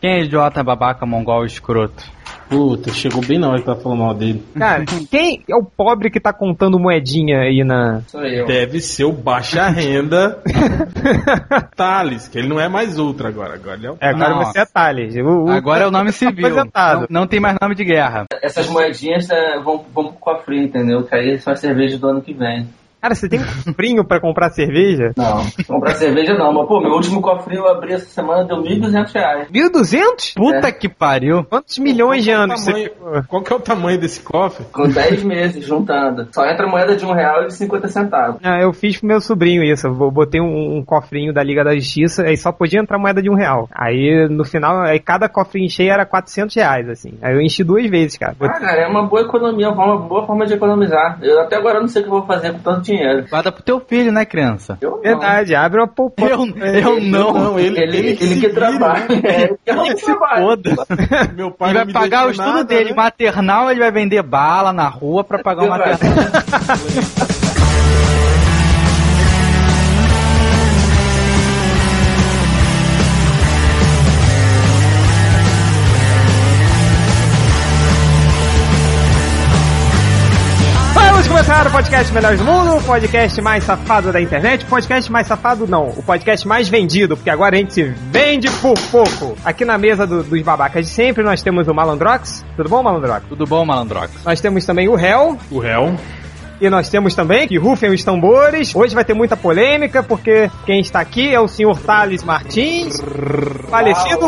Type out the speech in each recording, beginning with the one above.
Quem é idiota, babaca, mongol, escroto? Puta, chegou bem na hora que tá falando mal dele. Cara, quem é o pobre que tá contando moedinha aí na. Sou eu. Deve ser o baixa renda Thales, que ele não é mais ultra agora. Agora ele é o É, agora Nossa. você é Thales. O- o- Agora é o nome civil. Aposentado. Não, não tem mais nome de guerra. Essas moedinhas é, vão, vão pro cofrinho, entendeu? Que aí são as cervejas do ano que vem. Cara, você tem um cofrinho pra comprar cerveja? Não, comprar cerveja não. Mas, pô, meu último cofrinho eu abri essa semana deu 1.200 reais. 1.200? Puta É. que pariu. Quantos milhões de é anos você tamanho- ficou? Qual que é o tamanho desse cofre? Com 10 meses juntando. Só entra moeda de um real e de 50 centavos. Ah, eu fiz pro meu sobrinho isso. Eu botei um, um cofrinho da Liga da Justiça e só podia entrar moeda de um real. Aí no final, aí cada cofrinho cheio era 400 reais, assim. Aí eu enchi duas vezes, cara. Ah, cara, é uma boa economia, uma boa forma de economizar. Eu até agora não sei o que eu vou fazer com tanto dinheiro. Guarda pro teu filho, né, criança? Eu não. Verdade, abre uma poupança. Eu, eu não. ele, Ele, ele, se que vira. trabalha. É, ele que Se foda. Meu pai Ele não vai me pagar o estudo nada, dele. né? Maternal, ele vai vender bala na rua pra pagar o maternal. Vamos começar o podcast Melhores do Mundo, o podcast mais safado da internet. O podcast mais safado não, o podcast mais vendido, porque agora a gente se vende por pouco. Aqui na mesa do- dos babacas de sempre nós temos o Malandrox. Tudo bom, Malandrox? Tudo bom, malandrox? Nós temos também o Hell. O réu. E nós temos também que rufem os tambores. Hoje vai ter muita polêmica, porque quem está aqui é o senhor Thales Martins, falecido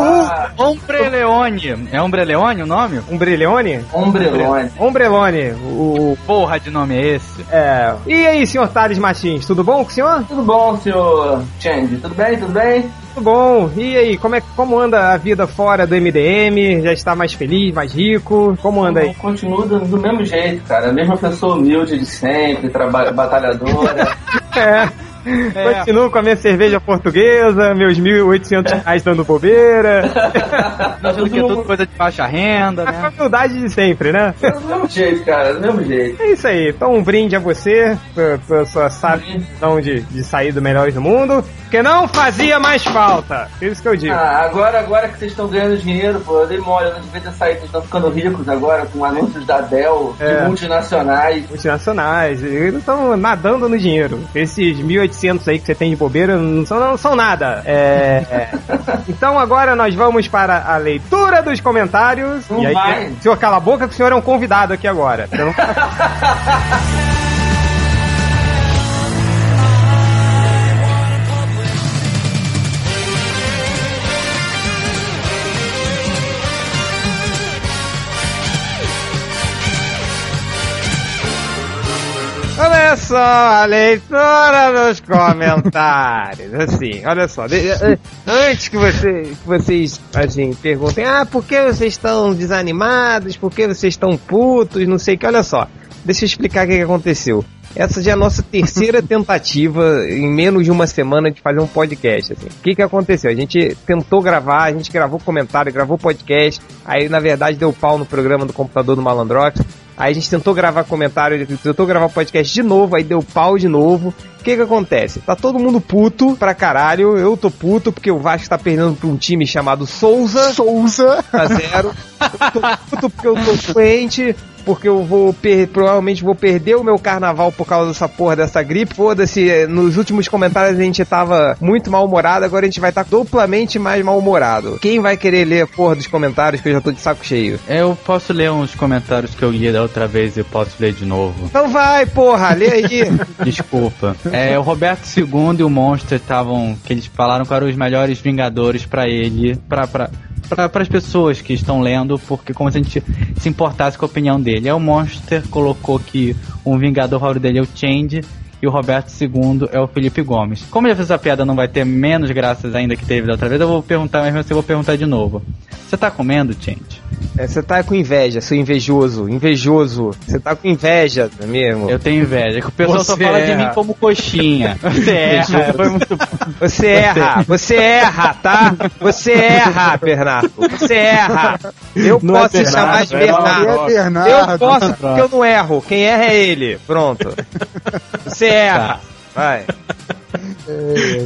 Ombreleone. É Ombreleone o nome? Umbreleone? Ombrelone. Ombrelone, o... Porra de nome é esse? É... E aí, senhor Thales Martins, tudo bom com o senhor? Tudo bom, senhor Change? Tudo bem? Tudo bem? Tudo bom. E aí, como, é, como anda a vida fora do MDM? Já está mais feliz, mais rico? Como anda aí? Continua do, do mesmo jeito, cara. A mesma pessoa humilde de sempre, batalhadora. É. Continuo com a minha cerveja portuguesa, meus 1.800 reais dando bobeira. Porque é tudo coisa de baixa renda, A né? humildade de sempre, né? do mesmo jeito, cara. Do mesmo jeito. É isso aí. Então, um brinde a você, pela, pela sua satisfação de, de sair do Melhores do Mundo, que não fazia mais falta. É Isso que eu digo. Ah, agora, agora que vocês estão ganhando dinheiro, pô, eu dei mole, eu não devia ter saído, vocês estão ficando ricos agora com anúncios da Dell, É. de multinacionais. Multinacionais, eles estão nadando no dinheiro. Esses 1.800 aí que você tem de bobeira não são, não são nada. É, é. Então agora nós vamos para a leitura dos comentários. Não e aí, vai. senhor, cala a boca que o senhor é um convidado aqui agora. Você Olha só a leitura dos comentários. Assim, olha só. de- eh, antes que, você, que vocês assim, perguntem, ah, por que vocês estão desanimados? Por que vocês estão putos? Não sei o que. Olha só. Deixa eu explicar o que, que aconteceu. Essa já é a nossa terceira tentativa em menos de uma semana de fazer um podcast. Assim. O que, que aconteceu? A gente tentou gravar, a gente gravou comentário, gravou podcast, aí na verdade deu pau no programa do computador do Malandrox. Aí a gente tentou gravar comentário, tentou gravar podcast de novo, aí deu pau de novo. O que que acontece? Tá todo mundo puto pra caralho. Eu tô puto porque o Vasco tá perdendo pra um time chamado Souza. Souza. A zero. Eu tô puto porque eu tô doente. Porque eu vou per- provavelmente vou perder o meu carnaval por causa dessa porra dessa gripe. Foda-se, nos últimos comentários a gente tava muito mal-humorado, agora a gente vai estar duplamente mais mal-humorado. Quem vai querer ler a porra dos comentários que eu já tô de saco cheio? Eu posso ler uns comentários que eu li da outra vez e posso ler de novo. Então vai, porra, lê aí. Desculpa. É, o Roberto II e o Monster estavam. que eles falaram que eram os melhores Vingadores pra ele. pra. pra para as pessoas que estão lendo, porque como se a gente se importasse com a opinião dele. Aí o Monster colocou que um Vingador favorito dele é o Change e o Roberto II é o Felipe Gomes. Como já fiz essa piada, não vai ter menos graças ainda que teve da outra vez, eu vou perguntar, mas eu vou perguntar de novo. Você tá comendo, Change? É, Você tá com inveja, seu invejoso, invejoso. Você tá com inveja, não é mesmo? Eu tenho inveja, que o pessoal só Você fala de erra. mim como coxinha. Você erra, foi muito Você erra, você erra, tá? Você erra, Bernardo. Você erra. Eu Não é posso te chamar de Bernardo, é Bernardo. É Bernardo. Eu posso porque eu não erro. Quem erra é ele. Pronto. Você erra. Vai.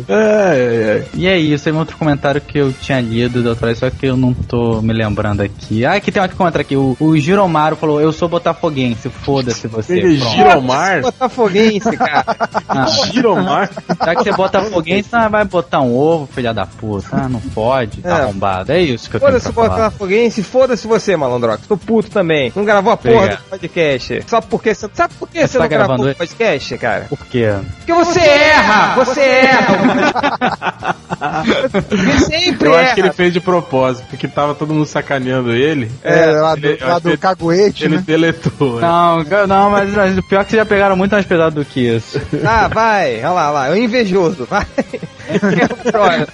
Ai, ai. E é isso, tem um outro comentário que eu tinha lido, doutor, só que eu não tô me lembrando aqui. Ah, aqui tem outro comentário aqui. O, o Giromaro falou: Eu sou botafoguense, foda-se você. Ele Pronto. Giromar? Botafoguense, cara. Ah, Giromar? já que você é botafoguense, ah, vai botar um ovo, filha da puta. Ah, não pode, tá É. arrombado. É isso que eu tenho Foda-se. Botafoguense, foda-se você, malandrox. Tô puto também. Não gravou a porra Obrigado. do podcast. Só porque você. Sabe por que Você você, tá não gravou gravando o podcast, cara? Por quê? Porque você erra! Você erra! Sempre Eu erra! acho que ele fez de propósito, porque tava todo mundo sacaneando ele. É, lá do, ele- eu lá do caguete, Ele né? deletou. né? Não, não, mas, mas o pior é que vocês já pegaram muito mais pesado do que isso. Ah, vai, olha lá, olha lá, é invejoso, vai. É o próximo.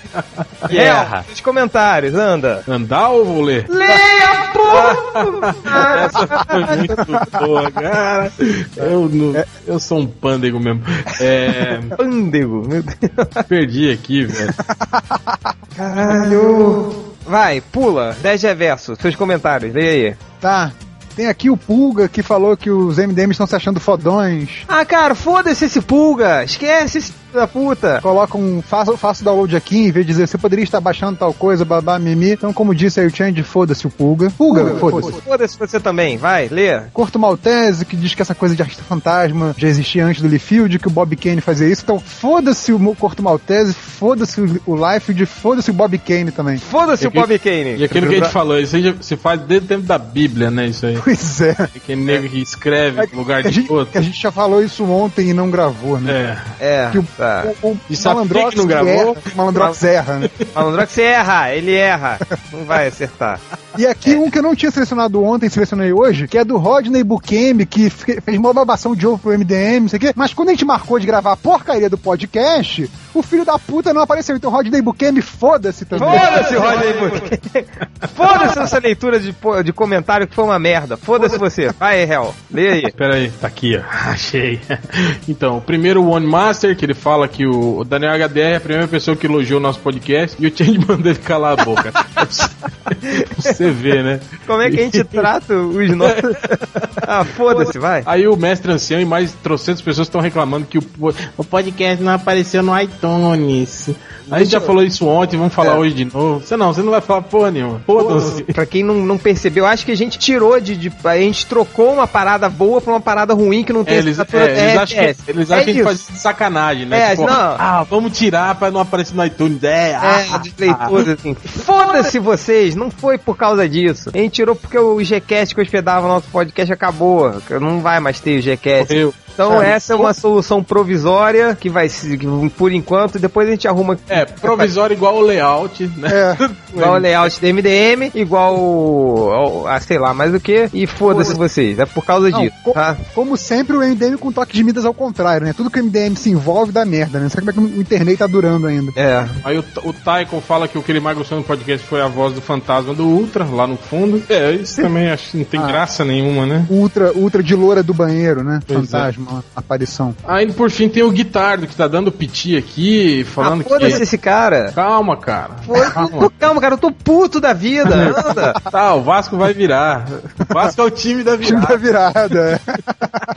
Erra. Os comentários, anda. Andar ou vou ler? Leia, porra! Essa foi muito boa, cara. Eu, não, eu sou um pândego mesmo. É, Pândego, meu Deus. perdi aqui, velho. Caralho. Vai, pula, 10 reverso, seus comentários, leia aí. Tá. Tem aqui o Pulga que falou que os MDMs estão se achando fodões. Ah, cara, foda-se esse pulga, esquece esse da puta. Coloca um. Faça, faça o download aqui em vez de dizer você poderia estar baixando tal coisa, babá, mimi. Então, como disse aí o Change, foda-se o Pulga. Pulga, foda-se. Foda-se você também, vai, lê. Corto Maltese, que diz que essa coisa de artista fantasma já existia antes do Lee Field, que o Bob Kane fazia isso. Então, foda-se o Corto Maltese, foda-se o, Liefeld, foda-se o Bob Kane também. Foda-se o Bob Kane. E aquilo que a gente falou, isso aí já se faz desde o tempo da Bíblia, né? Isso aí. Pois é. Aquele nego que escreve no lugar de gente, que a outro. gente já falou isso ontem e não gravou, né? É. É, Que o, tá. o, o E Malandrox que não gravou? erra, o Malandrox erra, né? Malandrox erra, ele erra. Não vai acertar. E aqui um que eu não tinha selecionado ontem, selecionei hoje, que é do Rodney Bukemi, que fe- fez uma babação de ovo pro MDM, não sei o quê. Mas quando a gente marcou de gravar a porcaria do podcast, o filho da puta não apareceu. Então Rodney Bukemi, foda-se também. Foda-se, Rodney Bukemi. Foda-se essa leitura de, de comentário que foi uma merda. Foda-se você. Vai, Hel. Lê aí. Pera aí, tá aqui, ó. Achei. Então, o primeiro One Master, que ele fala que o Daniel HDR é a primeira pessoa que elogiou o nosso podcast e o Change mandou ele calar a boca. Você vê, né? Como é que a gente trata os nossos. Ah, foda-se, vai. Aí o mestre ancião e mais trocentas pessoas estão reclamando que o, o podcast não apareceu no iTunes. A gente já falou isso ontem, vamos falar hoje de novo. Você não, você não vai falar porra nenhuma. Foda-se. Pra quem não, não percebeu, acho que a gente tirou de, de- A gente trocou uma parada boa pra uma parada ruim que não tem É, eles, é, eles acham que, eles É acham que a gente faz sacanagem, né? É, Tipo, não. ah, vamos tirar pra não aparecer no iTunes. É, É, ah, dos leitores, assim. Foda-se vocês, não foi por causa disso. A gente tirou porque o Gcast que hospedava o nosso podcast acabou. Não vai mais ter o Gcast. morreu. Então Sabe? essa é uma solução provisória que vai por enquanto depois a gente arruma É, provisório igual o layout, né? É, igual o layout do MDM, igual ao- a sei lá mais o que e foda-se vocês. É por causa Não, disso, co- tá? como sempre, o MDM com toque de Midas ao contrário, né? Tudo que o MDM se envolve dá merda, né? Não sei como é que o internet tá durando ainda. É. Aí o, o Taikon fala que o que ele mais gostou no podcast foi a voz do fantasma do Ultra, lá no fundo. É, isso também acho que não tem Ah. graça nenhuma, né? Ultra, ultra de loura do banheiro, né? Pois é. Fantasma, aparição. Aí por fim tem o Guitardo que tá dando piti aqui, falando Ah, foda-se que. esse cara. Calma, cara. Foda- Calma, cara, eu tô puto da vida. Anda. Tá, o Vasco vai virar. O Vasco é o time da Time da virada. virada.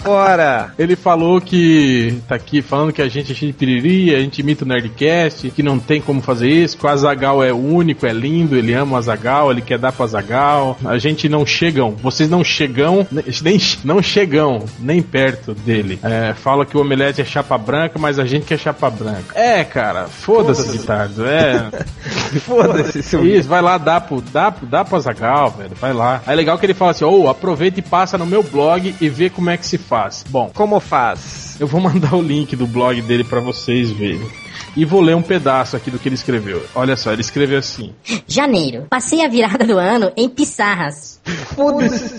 Fora. Ele falou que tá aqui falando que a gente é cheio de piriri, a gente imita o Nerdcast, que não tem como fazer isso, que o Azagal é único, é lindo, ele ama o Azagal, ele quer dar pro Azagal. A gente não chegam, vocês não chegam, nem não chegam nem perto dele. É, fala que o omelete é chapa branca, mas a gente quer chapa branca. É, cara, foda-se, Guitardo, é. Foda-se, seu Isso, vai lá, dá pro, dá, pro- dá pro Azagal, velho, vai lá. Aí é legal que ele fala assim, ô, aproveita e passa no meu blog e vê como é que se faz. Bom, Como faz? eu vou mandar o link do blog dele pra vocês verem. E vou ler um pedaço aqui do que ele escreveu. Olha só, ele escreveu assim: Janeiro. Passei a virada do ano em Pissarras.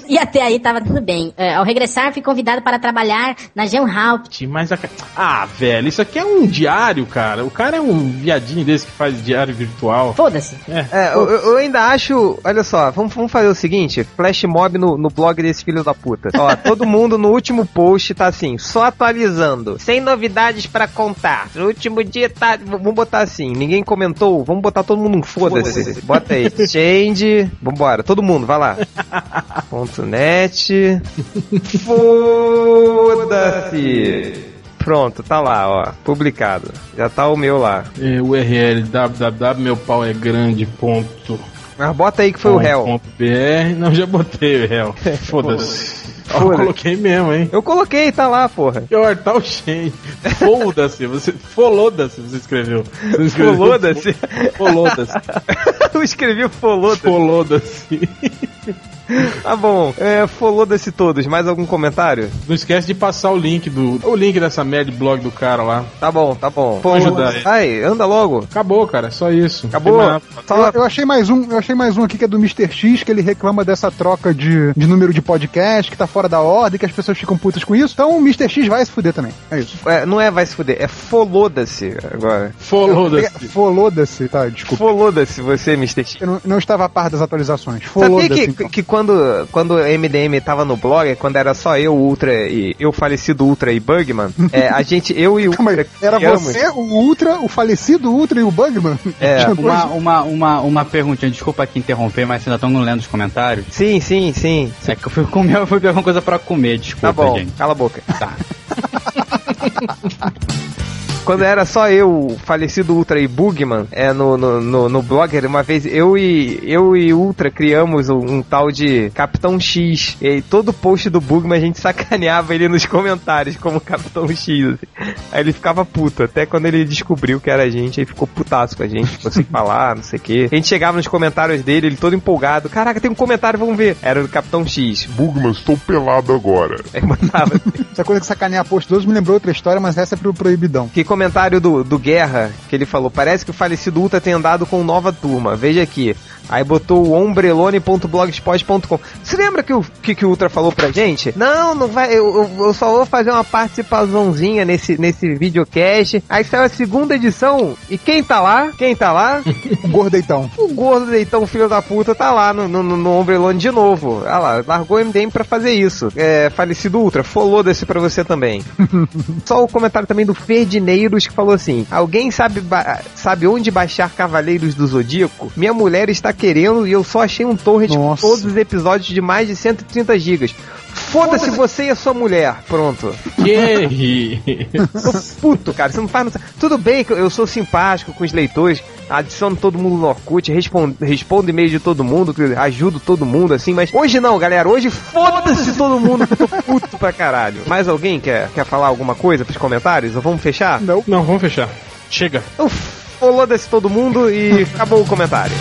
E até aí tava tudo bem. É, ao regressar, fui convidado para trabalhar na Jean Haupt. Mas a... Ah, velho, isso aqui é um diário, cara. O cara é um viadinho desse que faz diário virtual. Foda-se. É, eu, eu ainda acho. Olha só, vamos, vamos fazer o seguinte: flash mob no, no blog desse filho da puta. Ó, todo mundo no último post tá assim, só atualizando. Sem novidades pra contar. No último dia tá. v- Vamos botar assim: ninguém comentou, vamos botar todo mundo um foda-se. Bota aí. Change. Vambora, todo mundo, vai lá. Ponto net. Foda-se. Pronto, tá lá, ó. Publicado. Já tá o meu lá. É, URL www meu pau é grande ponto. Mas bota aí que foi o réu. BR. Não, já botei o réu. Foda-se. Foda-se. coloquei mesmo, hein? Eu coloquei, tá lá, porra. Pior, tá o Shen. Foda-se, você. Foloda-se, você escreveu. Você escreveu Foloda-se. Foloda-se. Eu escrevi foloda. Foloda-se. Tá bom. É, foloda-se todos. Mais algum comentário? Não esquece de passar o link do. O link dessa merda de blog do cara lá. Tá bom, tá bom. Vamos ajudar. Ai, anda logo. Acabou, cara. É só isso. Acabou. Eu, eu achei mais um, eu achei mais um aqui que é do Mr. X, que ele reclama dessa troca de, de número de podcast, que tá fora da ordem, que as pessoas ficam putas com isso. Então o Mr. X vai se fuder também. É isso. É, não é vai se fuder, é foloda-se agora. Foloda-se. Foloda-se, tá? Desculpa. Foloda-se você, Mr. X. Eu não, não estava a par das atualizações. Sabia Foloda-se. que, então. que quando, quando o MDM tava no blog, quando era só eu, Ultra e eu falecido Ultra e Bugman, é, a gente, eu e o Calma aí, Ultra era criamos- você, o Ultra, o falecido Ultra e o Bugman? É. Uma, uma, uma, uma perguntinha, desculpa aqui interromper, mas vocês ainda estão lendo os comentários. Sim, sim, sim. É que eu fui comer, eu fui pegar uma coisa pra comer, desculpa, Tá bom, gente. cala a boca. Tá. Quando era só eu, o falecido Ultra e Bugman, é, no, no, no, no Blogger, uma vez eu e eu e Ultra criamos um, um tal de Capitão X. E todo post do Bugman a gente sacaneava ele nos comentários como Capitão X. assim. Aí ele ficava puto, até quando ele descobriu que era a gente, aí ficou putaço com a gente, ficou sem falar, não sei o quê. A gente chegava nos comentários dele, ele todo empolgado. Caraca, tem um comentário, vamos ver. Era do Capitão X. Bugman, estou pelado agora. Aí mandava assim. Essa coisa que sacanear post me lembrou outra história, mas essa é pro proibidão. Que comentário do, do Guerra, que ele falou, parece que o falecido Ultra tem andado com nova turma, veja aqui. Aí botou o ombrelone.blogspot.com. Você lembra que o que, que o Ultra falou pra gente? Não, não vai, eu, eu- eu só vou fazer uma participaçãozinha nesse, nesse videocast. Aí saiu a segunda edição, e quem tá lá? Quem tá lá? O gordeitão. O gordo deitão, filho da puta, tá lá no, no, no Ombrelone de novo. Olha lá, largou o MDM pra fazer isso. É, falecido Ultra, follow desse pra você também. Só o comentário também do Ferdineiros que falou assim: Alguém sabe, sabe onde baixar Cavaleiros do Zodíaco? Minha mulher está querendo e eu só achei um torrent com Nossa. todos os episódios de mais de 130 gigas. Foda-se você e a sua mulher. Pronto. Que Tô puto, cara. Você não faz. no- Tudo bem que eu sou simpático com os leitores, adiciono todo mundo no Orkut, respondo, respondo e-mail de todo mundo, ajudo todo mundo, assim, mas hoje não, galera. Hoje foda-se todo mundo que eu tô puto pra caralho. Mais alguém quer, quer falar alguma coisa pros comentários? Ou vamos fechar? Não. Não, vamos fechar. Chega. Então, foda-se todo mundo e acabou o comentário.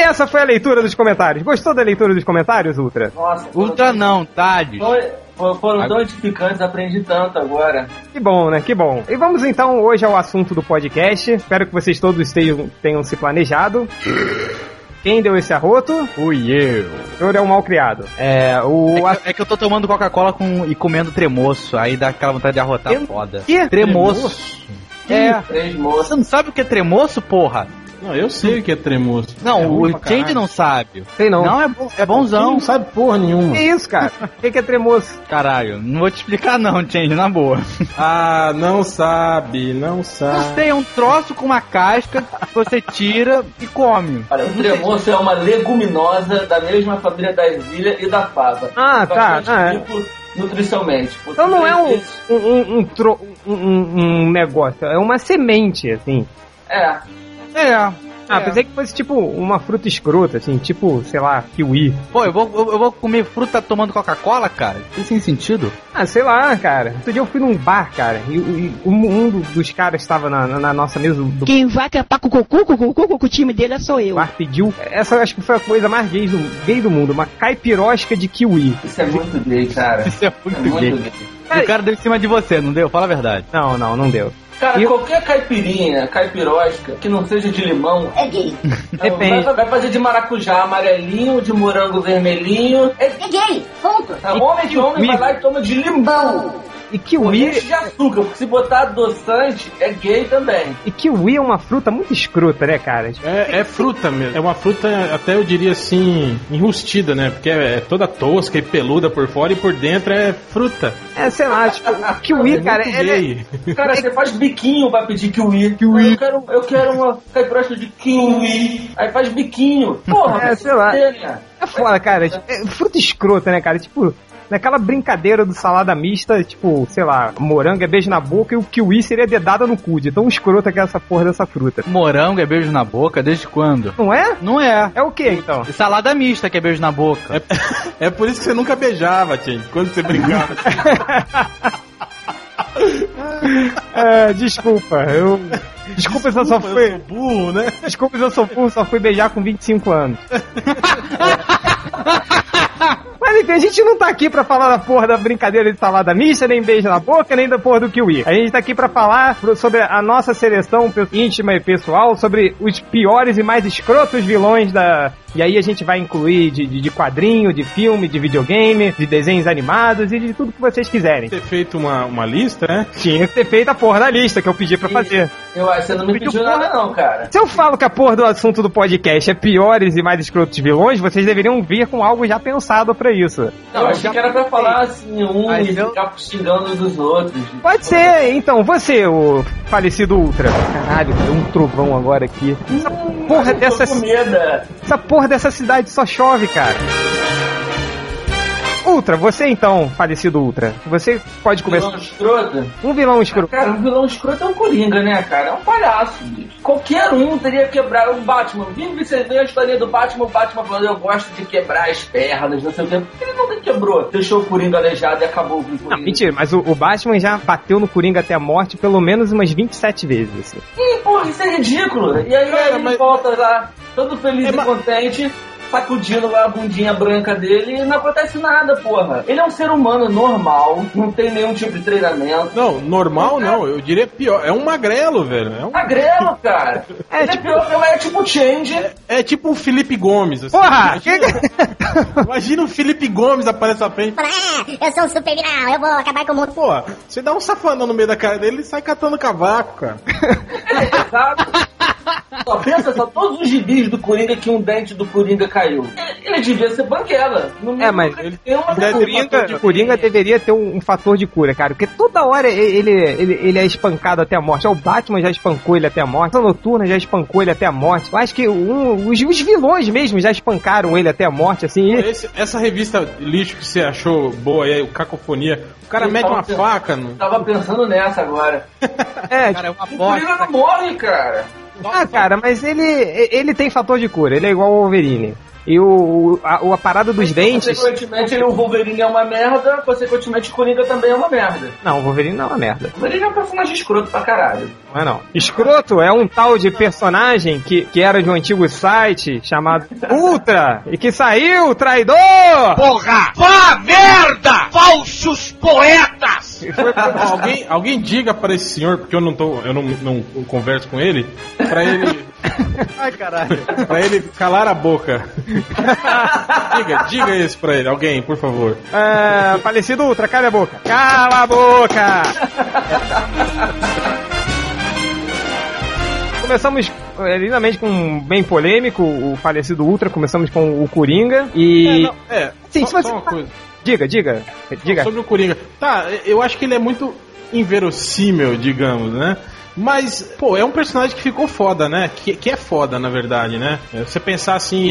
Essa foi a leitura dos comentários. Gostou da leitura dos comentários, Ultra? Nossa, Ultra não, Tades. Foi- foi- Foram tão edificantes, aprendi tanto agora. Que bom, né? Que bom. E vamos então hoje ao assunto do podcast. Espero que vocês todos estejam, tenham se planejado. Quem deu esse arroto? Fui eu. O senhor é um mal criado. É, o... É que, é que eu tô tomando Coca-Cola com, e comendo tremoço, aí dá aquela vontade de arrotar Tem- foda. que? Tremoço. É, Três moças. Você não sabe o que é tremoço, porra? Não, eu sei o que é tremoço. Não, É o Change não sabe. sei não. Não, é, bom, é bonzão. não sabe porra nenhuma. Que isso, cara? O que, que é tremoço? Caralho, não vou te explicar não, Change, na boa. Ah, não sabe, não sabe. Você é um troço com uma casca, você tira e come. Olha, o tremoço é uma leguminosa da mesma família da ervilha e da fava. Ah, tá. Ah, é. rico nutricionalmente. Então não é um, um, um, um, um- um- um negócio, é uma semente, assim. É. É. Ah, É. pensei que fosse tipo uma fruta escrota, assim, tipo, sei lá, kiwi. Pô, eu vou, eu, eu vou comer fruta tomando Coca-Cola, cara? Isso sem sentido. Ah, sei lá, cara. Outro dia eu fui num bar, cara, e, e um, um do- dos caras estava na, na- na nossa mesa do Quem vai trepar com o Cucu, o Cucu, com o time dele seu eu. bar pediu. Essa eu acho que foi a coisa mais gay do, gay do mundo, uma caipirosca de kiwi. Isso é muito gay, cara. Isso é muito, É muito gay. gay. E o cara deu em cima de você, não deu? Fala a verdade. Não, não, não deu. Cara, E- qualquer caipirinha, caipirosca, que não seja de limão, É gay. Depende. vai, vai fazer de maracujá amarelinho, de morango vermelhinho. É, É gay. Ponto. é homem que homem vai lá e toma de limão. E kiwi, Corrente de açúcar, porque se botar adoçante, é gay também. e kiwi é uma fruta muito escrota, né, cara? É, é fruta mesmo. É uma fruta, até eu diria assim, enrustida, né? Porque é, é toda tosca e peluda por fora e por dentro é fruta. É, sei lá, tipo, kiwi, cara, Muito ele é, gay. Cara, você faz biquinho pra pedir kiwi. Eu quero, eu quero uma caipirosca de kiwi. Aí faz biquinho. Porra, É, sei lá. né? É foda, cara. É fruta escrota, né, cara? Tipo, naquela brincadeira do salada mista, tipo, sei lá, morango é beijo na boca e o kiwi seria dedada no cu, de tão escrota que é essa porra dessa fruta. Morango é beijo na boca desde quando? Não é? Não é. É o que então? E salada mista que é beijo na boca. É por isso que você nunca beijava, Tim, quando você brincava. É, desculpa, eu. Desculpa se eu só eu fui. sou burro, né? Desculpa se eu sou burro, só fui beijar com 25 anos. Mas enfim, a gente não tá aqui pra falar da porra da brincadeira de salada mista, nem beijo na boca, nem da porra do kiwi. A gente tá aqui pra falar sobre a nossa seleção íntima e pessoal, sobre os piores e mais escrotos vilões da... E aí a gente vai incluir de, de, de quadrinho, de filme, de videogame, de desenhos animados e de tudo que vocês quiserem. Ter feito uma, uma lista, né? Tinha que ter feito a porra da lista que eu pedi pra fazer. Eu acho que você não me Pediu pediu nada não, cara. Se eu falo que a porra do assunto do podcast é piores e mais escrotos vilões, vocês deveriam vir com algo já pensado pra isso. Não, achei que era pra falar assim, um Mas e eu- ficar xingando dos outros. Pode ser, então, você, o falecido Ultra. Caralho, deu um trovão agora aqui. Essa porra Eu dessa, tô com medo. essa porra dessa cidade só chove, cara. Ultra, você então, falecido Ultra. Você pode Vilão começar. escroto? Um vilão escroto. Cara, o vilão escroto é um Coringa, né, cara? É um palhaço, bicho. Qualquer um teria quebrado o Batman. Vive você vê a história do Batman, o Batman falando, eu gosto de quebrar as pernas, não sei o quê. Ele nunca quebrou. Deixou o Coringa aleijado e acabou com o Coringa. Não, mentira, mas o, o Batman já bateu no Coringa até a morte pelo menos umas 27 vezes. Assim. Ih, porra, isso é ridículo. E aí Cara, ele mas- volta lá, todo feliz É, e mas- contente, sacudindo lá a bundinha branca dele e não acontece nada, porra. Ele é um ser humano normal, não tem nenhum tipo de treinamento. Não, normal não, eu diria pior. É um magrelo, velho. É, um- Magrelo, cara. É, ele tipo- é pior, é tipo Change. é tipo o Felipe Gomes. Assim. Porra! Imagina, imagina o Felipe Gomes aparece na frente. Fala, é, eu sou um super vilão, eu vou acabar com o mundo. Pô, você dá um safanão no meio da cara dele e sai catando cavaco, cara. Exato. Só pensa só, todos os gibis do Coringa que um dente do Coringa caiu. Ele, ele devia ser banguela. No É, mas ele tem uma deve ter Coringa, de- Coringa deveria ter um, um fator de cura, cara. Porque toda hora ele, ele, ele é espancado até a morte. O Batman já espancou ele até a morte. A Noturna já espancou ele até a morte. Eu acho que um, os, os vilões mesmo já espancaram ele até a morte, assim. Esse- essa revista lixo que você achou boa aí, o Cacofonia, o cara Eu mete uma pensando- faca no. Tava pensando nessa agora. é, Cara, é uma O Coringa não morre, cara. Ah, cara, mas ele, ele tem fator de cura. Ele é igual ao Wolverine. E o, a, o- a parada dos dentes. Consequentemente, ele, o Wolverine é uma merda, consequentemente, o Coringa também é uma merda. Não, o Wolverine não é uma merda. O Wolverine é um personagem escroto pra caralho. Não é não. Escroto é um tal de personagem que, que era de um antigo site chamado Ultra e que saiu, traidor! Porra! Vá merda! Falsos poetas! alguém, alguém diga para esse senhor, porque eu não tô, eu não, não converso com ele, pra ele, Ai, caralho. pra ele calar a boca. diga, diga isso pra ele, alguém, por favor. É, falecido Ultra, cala a boca. Cala a boca! Começamos é, lindamente com um bem polêmico, o falecido Ultra, começamos com o Coringa e... É, não, é Sim, só, só uma coisa. Diga, diga, diga. Sobre o Coringa. Tá, eu acho que ele é muito inverossímil, digamos, né? Mas, pô, é um personagem que ficou foda, né? Que, que é foda, na verdade, né? É, Você pensar assim,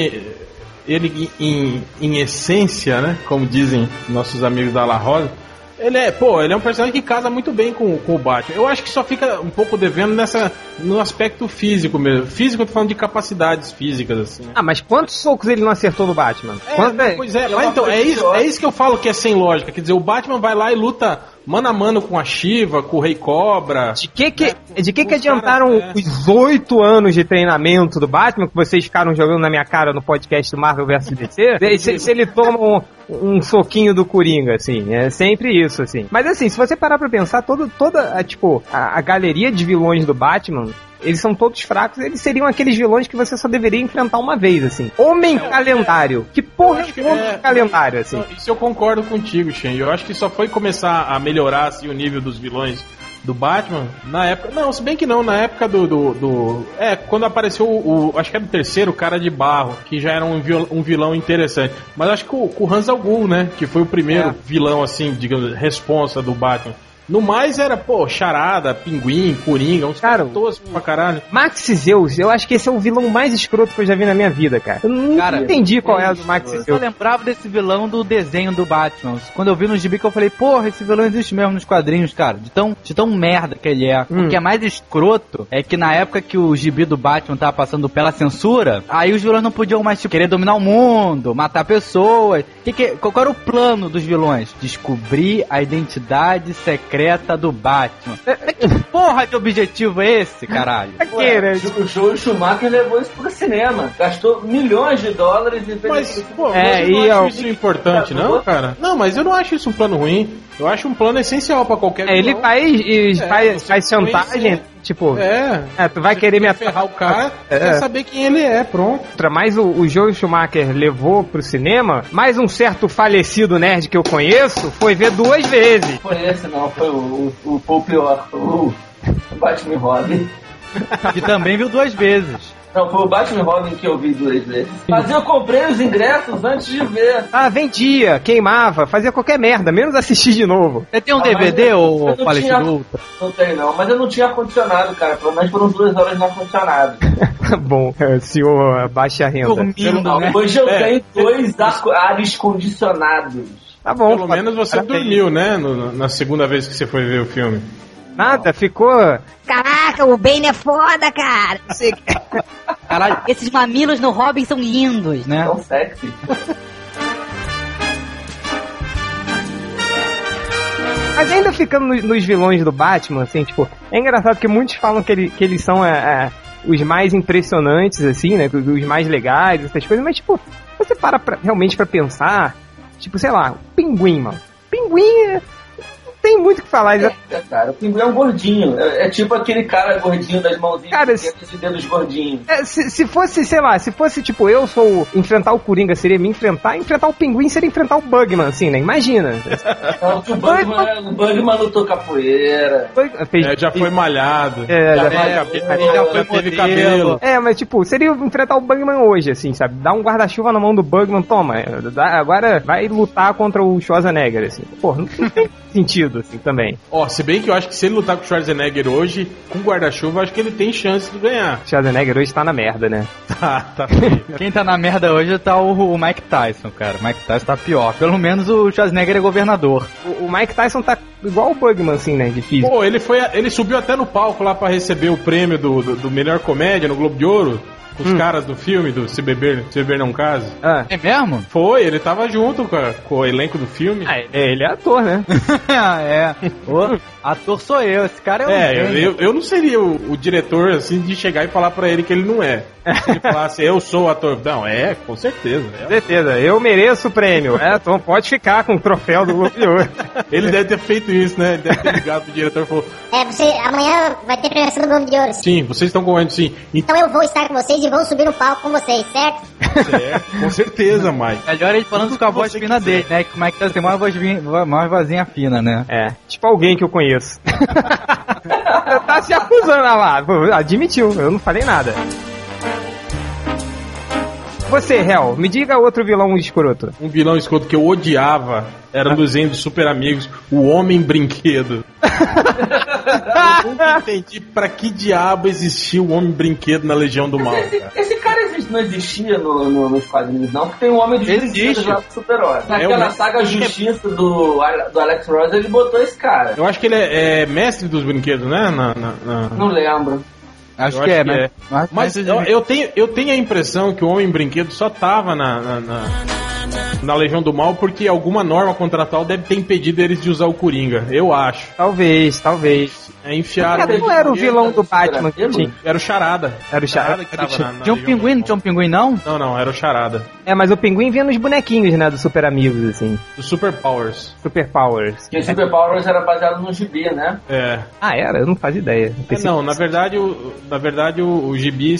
ele em, em essência, né? Como dizem nossos amigos da La Rosa. Ele é, pô, ele é um personagem que casa muito bem com, com o Batman. Eu acho que só fica um pouco devendo nessa, no aspecto físico mesmo. Físico, eu tô falando de capacidades físicas, assim. né? Ah, mas quantos socos ele não acertou no Batman? É, Quanto- pois é, É mas então, é isso, é isso que eu falo que é sem lógica. Quer dizer, o Batman vai lá e luta mano a mano com a Shiva, com o Rei Cobra. De que que, de que, que adiantaram caras, é. os oito anos de treinamento do Batman que vocês ficaram jogando na minha cara no podcast do Marvel vs DC? se, se ele toma um, um soquinho do Coringa, assim, é sempre isso, assim. Mas assim, se você parar pra pensar, todo, toda a, tipo, a, a galeria de vilões do Batman eles são todos fracos, eles seriam aqueles vilões que você só deveria enfrentar uma vez, assim. Homem calendário. Que porra que é homem é- calendário, assim? Isso eu concordo contigo, Shen. Eu acho que só foi começar a melhorar assim, o nível dos vilões do Batman na época. Não, se bem que não, na época do. do, do- é, quando apareceu o, o- Acho que era o terceiro, o cara de barro, que já era um, um vilão interessante. Mas acho que o, o Hans Al né? Que foi o primeiro É. vilão, assim, digamos, responsa do Batman. No mais era, pô, charada, pinguim, coringa, uns Cara, caras toscos pra caralho. Max Zeus, eu acho que esse é o vilão mais escroto que eu já vi na minha vida, cara. Eu não Cara, entendi qual é a do Max Eu só Zeus. lembrava desse vilão do desenho do Batman. Quando eu vi no gibi que eu falei, porra, esse vilão existe mesmo nos quadrinhos, cara. De tão, de tão merda que ele é. Hum. O que é mais escroto é que na época que o gibi do Batman tava passando pela censura, aí os vilões não podiam mais, tipo, querer dominar o mundo, matar pessoas. Que que, qual era o plano dos vilões? Descobrir a identidade secreta do Batman. É, Que porra de objetivo é esse, caralho? Pra quê, né? O Joel Schumacher levou isso pro cinema. Gastou milhões de dólares e fez Mas, isso. pô, É, mas eu não e acho é isso importante, não, cara? Não, mas eu não acho isso um plano ruim. Eu acho um plano essencial pra qualquer É, ele faz, e É, faz, faz chantagem, conhece- tipo, É. é, tu vai Você querer me quer ferrar o cara, É. quer saber quem ele é, pronto. mas o, o Joel Schumacher levou pro cinema, mais um certo falecido nerd que eu conheço foi ver duas vezes. Foi esse não, foi o, o, o, foi o pior. O, o Batman e Robin. Que também viu duas vezes. Não, foi o Batman Robin que eu vi duas vezes. Mas eu comprei os ingressos antes de ver. Ah, vendia, queimava, fazia qualquer merda, menos assistir de novo. Você tem um Ah, DVD, não falecido tinha- Ultra? Não tem não, mas eu não tinha ar-condicionado, cara. Pelo menos foram duas horas no ar-condicionado. Bom, é, senhor baixa renda. Dormindo, Não, né? Hoje eu É. tenho dois ar- ares condicionados. Tá bom. Pelo menos você dormiu, né? no- na segunda vez que você foi ver o filme. Nada, ficou. Caraca, o Bane é foda, cara. Caralho, Esses mamilos no Robin são lindos. né? Tão sexy. Mas ainda ficando no- nos vilões do Batman, assim, tipo, é engraçado que muitos falam que, ele- que eles são é, é, os mais impressionantes, assim, né? Os os mais legais, essas coisas, mas, tipo, você para pra- realmente pra pensar, tipo, sei lá, o pinguim, mano. Pinguim é. Não tem muito o que falar. ele- É, cara, o pinguim é um gordinho. É, é tipo aquele cara gordinho das mãozinhas Cara, que tem esses dedos gordinhos. É, se, se fosse, sei lá, se fosse tipo eu sou enfrentar o Coringa seria me enfrentar, enfrentar o Pinguim seria enfrentar o Bugman, assim, né? Imagina. Que o Bugman, o Bugman lutou capoeira. Fez- É, já foi malhado. É, já, já- foi é, cabelo, já foi já teve cabelo. É, mas tipo, seria enfrentar o Bugman hoje, assim, sabe? Dar um guarda-chuva na mão do Bugman, toma, dá- agora vai lutar contra o Schwarzenegger, assim. Pô, não tem sentido, assim, também. Ó, se bem que eu acho que se ele lutar com o Schwarzenegger hoje, com guarda-chuva, eu acho que ele tem chance de ganhar. O Schwarzenegger hoje tá na merda, né? Tá, tá. Quem tá na merda hoje tá o, o Mike Tyson, cara. O Mike Tyson tá pior. Pelo menos o Schwarzenegger é governador. O, o Mike Tyson tá igual o Bugman, assim, né? De físico. Pô, ele foi, ele subiu até no palco lá pra receber o prêmio do, do, do melhor comédia no Globo de Ouro. Com os Hum. caras do filme, do Se Beber, Se Beber Não Case. Ah, É mesmo? Foi, ele tava junto com, a- com o elenco do filme. ah, ele é ator, né? é. Ô, ator sou eu. Esse cara é um É, eu, eu, eu não seria o, o diretor, assim, de chegar e falar pra ele que ele não é. Se ele falasse, eu sou o ator. Não, é, com certeza. Com é. certeza, eu mereço o prêmio. É, então pode ficar com o troféu do Globo de Ouro. Ele deve ter feito isso, né? Ele deve ter ligado pro diretor e falou, É, você, amanhã vai ter premiação do Globo de Ouro. sim, vocês estão correndo sim. Então eu vou estar com vocês e vou subir no palco com vocês, certo? Certo, com certeza, Mike. Melhor ele falando com a voz você fina dele, né? Que o Mike Tyson tem uma voz, uma vozinha fina, né? É, tipo alguém que eu conheço. tá se acusando lá. Admitiu, eu não falei nada. Você, Hel, me diga outro vilão escroto. Um vilão escroto que eu odiava era um desenho dos super amigos, o Homem Brinquedo. eu nunca entendi pra que diabo existia o Homem Brinquedo na Legião do Mal. Esse, cara. esse cara existe, não existia no, no- nos quadrinhos, não, porque tem um homem brinquedos lá do super-herói. É, Naquela o- saga Justiça do, do Alex Ross, ele botou esse cara. Eu acho que ele é, é mestre dos brinquedos, né? Na- na- na- Não lembro. Acho Eu que acho é, que né? é. Mas, Mas eu, eu tenho, eu tenho a impressão que o Homem Brinquedo só tava na, na, na- na Legião do Mal porque alguma norma contratual deve ter impedido eles de usar o Coringa. Eu acho. Talvez, talvez. É, enfiaram. Cara, não era o vilão do Batman que tinha. Era o Charada. Era o Charada. que tava na, na Tinha um do pinguim, não tinha um pinguim não? Não, não, era o Charada. É, mas o pinguim vinha nos bonequinhos, né? Dos Super Amigos, assim. Dos Super Powers. Super Powers. Que o Super Powers era baseado no gibi, né? É. Ah, era? Eu não fazia ideia. É, Pensei- não, na verdade, o, na verdade o, o gibi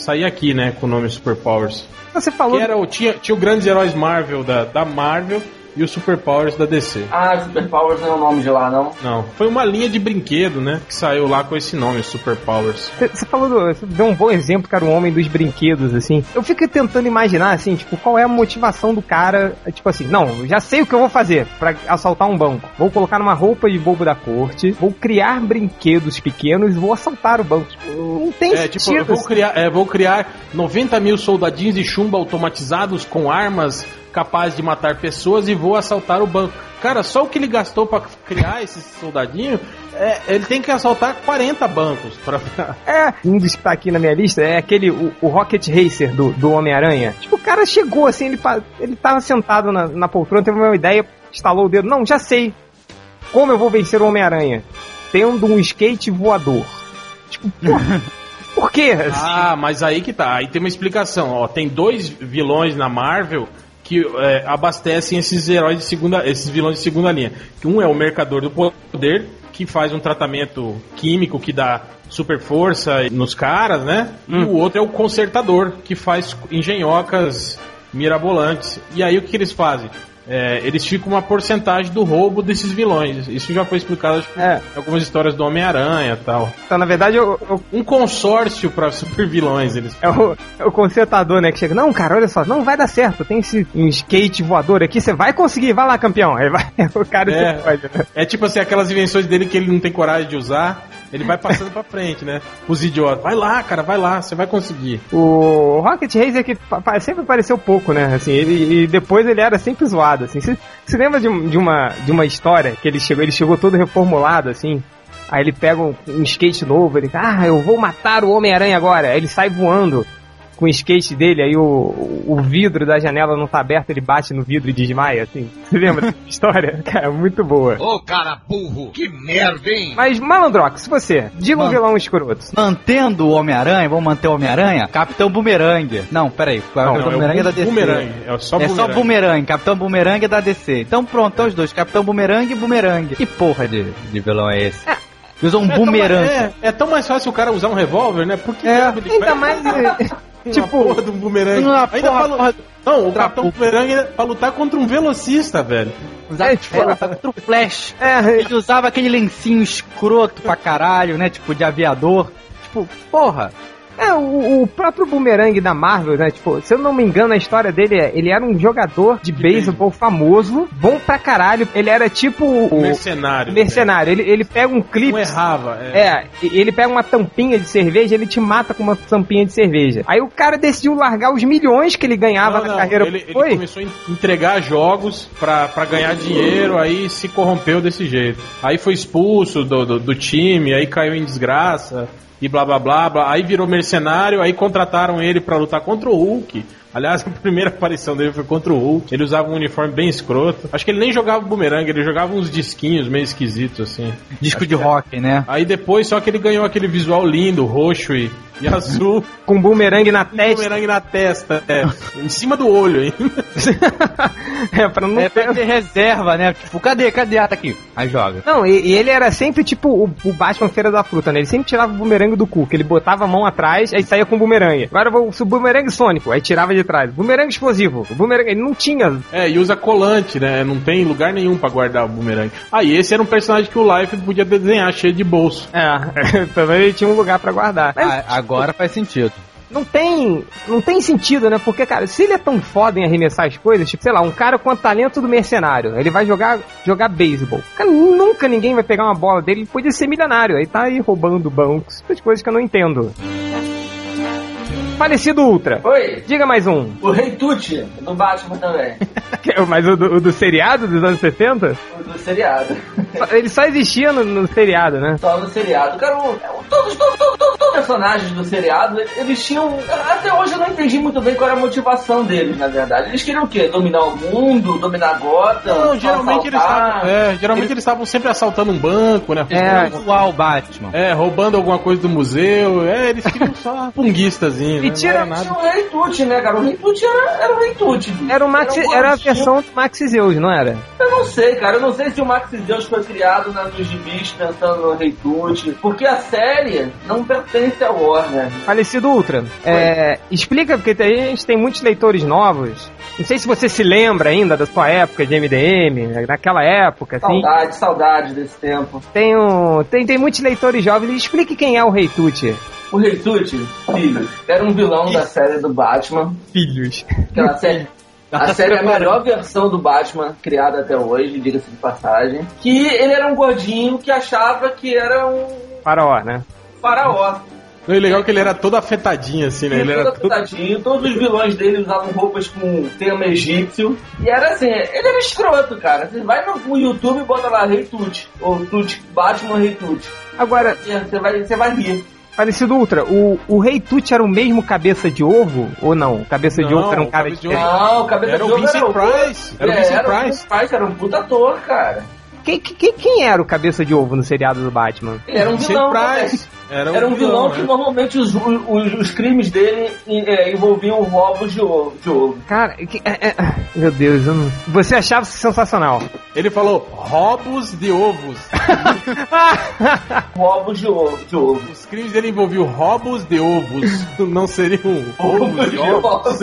sa, saía aqui, né, com o nome Super Powers. Você falou. Que era o, tinha, tinha o Grandes Heróis Marvel da, da Marvel e o Super Powers da DC. Ah, Super Powers não é o nome de lá, não. Não, foi uma linha de brinquedo, né, que saiu lá com esse nome, Super Powers. Você falou, do, você deu um bom exemplo, cara, o homem dos brinquedos, assim. Eu fico tentando imaginar, assim, tipo, qual é a motivação do cara, tipo assim, não, já sei o que eu vou fazer pra assaltar um banco. Vou colocar numa roupa de bobo da corte, vou criar brinquedos pequenos e vou assaltar o banco. Tipo, não tem É, tipo, sentido. eu vou assim. criar, é, vou criar 90 mil soldadinhos de chumbo automatizados com armas capazes de matar pessoas e vou assaltar o banco. Cara, só o que ele gastou pra criar esses soldadinhos, é, ele tem que assaltar 40 bancos pra É, um dos que tá aqui na minha lista é aquele, o, o Rocket Racer do, do Homem-Aranha. Tipo, o cara chegou assim, ele, ele tava sentado na, na poltrona, teve uma ideia, instalou o dedo. Não, já sei. Como eu vou vencer o Homem-Aranha? Tendo um skate voador. Tipo, pô, por quê? Ah, mas aí que tá. Aí tem uma explicação. Ó, tem dois vilões na Marvel que é, abastecem esses heróis de segunda, esses vilões de segunda linha. Que um é o Mercador do Poder, que faz um tratamento químico que dá super força nos caras, né? E o outro é o Consertador, que faz engenhocas mirabolantes. E aí o que eles fazem? É, eles ficam uma porcentagem do roubo desses vilões. Isso já foi explicado É. em algumas histórias do Homem-Aranha e tal. então, na verdade, eu, eu Um consórcio para super vilões, eles É o, é o consertador, né? Que chega, não, cara, olha só, não vai dar certo. Tem esse um skate voador aqui, você vai conseguir, vai lá, campeão. Aí vai, o cara É. pode, né? É tipo assim, aquelas invenções dele que ele não tem coragem de usar, ele vai passando pra frente, né? Os idiotas. Vai lá, cara, vai lá, você vai conseguir. O Rocket Racer que sempre apareceu pouco, né? Assim, ele, e depois ele era sempre zoado, assim. Você lembra de, de uma, de uma história que ele chegou, ele chegou todo reformulado, assim. Aí ele pega um, um skate novo, ele, ah, eu vou matar o Homem-Aranha agora. Aí ele sai voando com o skate dele, aí o, o vidro da janela não tá aberto, ele bate no vidro e desmaia, assim. Você lembra dessa história? Cara, muito boa. Ô, cara burro, que merda, hein? Mas, Malandrox, você, diga um vilão escroto. Mantendo o Homem-Aranha, vamos manter o Homem-Aranha? Capitão Boomerang. Não, peraí. O Não, Capitão é o Boomerang é da bu- DC. Boomerang, é só é só Boomerang. Boomerang. Capitão Boomerang é da DC. Então pronto, então os dois. Capitão Boomerang e Boomerang. Que porra de, de vilão é esse? Usou um É tão boomerang. mais- É, é tão mais fácil o cara usar um revólver, né? Porque É, ainda mais, tipo, porra de um boomerang. Uma Ainda porra, pra Não, o Tra- Capitão Boomerang é pra lutar contra um velocista, velho. Usava É, tipo, era contra o Flash. é, Ele usava aquele lencinho escroto pra caralho, né? Tipo, de aviador. Tipo, porra. É, o, o próprio Boomerang da Marvel, né? Tipo, se eu não me engano, a história dele é, ele era um jogador de beisebol famoso, bom pra caralho. Ele era tipo o Mercenário. mercenário. Ele, ele pega um clipe. errava. É. É, ele pega uma tampinha de cerveja, ele te mata com uma tampinha de cerveja. Aí o cara decidiu largar os milhões que ele ganhava Não, na não, carreira. Ele, ele Foi? começou a entregar jogos pra, pra ganhar dinheiro, aí se corrompeu desse jeito. Aí foi expulso do, do, do time, aí caiu em desgraça e blá blá blá blá. Aí virou mercenário, aí contrataram ele pra lutar contra o Hulk. Aliás, a primeira aparição dele foi contra o Hulk. Ele usava um uniforme bem escroto. Acho que ele nem jogava bumerangue, ele jogava uns disquinhos meio esquisitos assim. Disco de rock, né? Aí depois, só que ele ganhou aquele visual lindo, roxo e, e azul, Com boomerang na e testa. bumerangue na testa, é, em cima do olho ainda. é, pra não É ter... pra ter reserva, né? Tipo, cadê? Cadê? Ah, tá aqui. Aí joga. Não, e, e ele era sempre tipo o, o Batman Feira da Fruta, né? Ele sempre tirava o bumerangue do cu, que ele botava a mão atrás, aí saía com o bumerangue. Agora eu vou o bumerangue sônico, aí tirava de trás. Bumerangue explosivo. O bumerangue, ele não tinha. É, e usa colante, né? Não tem lugar nenhum pra guardar o bumerangue. Ah, e esse era um personagem que o Life podia desenhar, cheio de bolso. É, também ele tinha um lugar pra guardar. Mas Ah, agora faz sentido. não tem, não tem sentido, né? Porque, cara, se ele é tão foda em arremessar as coisas, tipo, sei lá, um cara com o talento do mercenário, ele vai jogar, jogar beisebol. Cara, nunca ninguém vai pegar uma bola dele, ele podia ser milionário. Aí tá aí roubando bancos, essas coisas que eu não entendo. Falecido Ultra. Oi, Diga mais um. o Rei Tuti, do Batman também, Mas o do, o do seriado dos anos 70? o do seriado. Ele só existia no, no seriado, né? Só no seriado. Cara, o- todos, todos, todos, todos, Os personagens do seriado, eles tinham. Até hoje eu não entendi muito bem qual era a motivação deles, na verdade. Eles queriam o quê? Dominar o mundo, dominar Gotham? Não, geralmente eles. É, geralmente eles estavam sempre assaltando um banco, né? É, Igual o Batman. é, roubando alguma coisa do museu. É, eles queriam só punguistazinho. E tira- Não era Tinha o Rei Tut, né, cara? O Rei Tut era, era o Rei Tut. bicho. Era, o Max, um era a versão do Max Zeus, não era? Eu não sei, cara. Eu não sei se o Max Zeus foi criado na, nos gibis pensando no Rei Tut. Porque a série não pertence ao Warner. Falecido Ultra. É, explica, porque a gente tem muitos leitores novos. Não sei se você se lembra ainda da sua época de MDM, né, naquela época, assim. Saudade, saudade desse tempo. Tem, um, tem, tem muitos leitores jovens. Explique quem é o Rei Tut. O Rei Tut, filho, era um vilão da série do Batman. Filhos. Aquela série. A série é a melhor versão do Batman criada até hoje, diga-se de passagem. Que ele era um gordinho que achava que era um Faraó, né? faraó. Não, e legal que ele era todo afetadinho, assim, né? Ele Ele era todo todo. afetadinho, todos os vilões dele usavam roupas com tema egípcio. E era assim, ele era escroto, cara. Você vai no, YouTube e bota lá Rei Tut, ou Tut, Batman Rei Tut. Agora, Você vai, você vai rir. Falecido Ultra, o, o Rei Tut era o mesmo cabeça de ovo ou não? Cabeça de Não, ovo era um cara Cabeça de diferente. Não, o cabeça Era de o ovo Vincent era o Price. Era o É, Vincent era o Price. Vincent Price, era um puta ator, cara. Quem, quem, quem era o cabeça de ovo no seriado do Batman? Ele era um Vincent vilão. Price. Né? Era um vilão que né? normalmente os, os, os crimes dele é, envolviam roubos de ovo. De ovo. Cara, que- é- é- meu Deus, eu não... você achava isso sensacional. Ele falou roubos de ovos. Roubos de ovo. De ovo. Os crimes dele envolviam roubos de ovos. Não seriam roubos de ovos.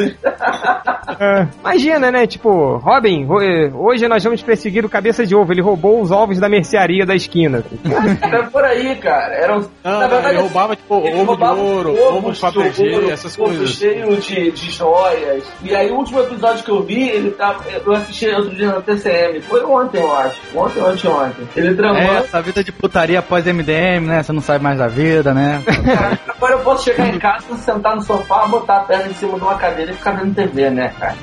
Imagina, né? Tipo, Robin, eh, hoje nós vamos perseguir o cabeça de ovo. Ele roubou os ovos da mercearia da esquina. Era por aí, cara. Era, um- não, verdade, ele roubava, tipo, ele ovo de roubava ouro, ovos ovo de ouro, essas ovo coisas. cheio de, de joias. E aí, o último episódio que eu vi, ele tava. Eu assisti outro dia na TCM. Foi ontem, eu acho. Ontem, ontem, ontem. Ele tramando. É, essa vida de putaria após MDM, né? Você não sabe mais da vida, né? Cara, agora eu posso chegar em casa, sentar no sofá, botar a perna em cima de uma cadeira e ficar vendo TV, né, cara?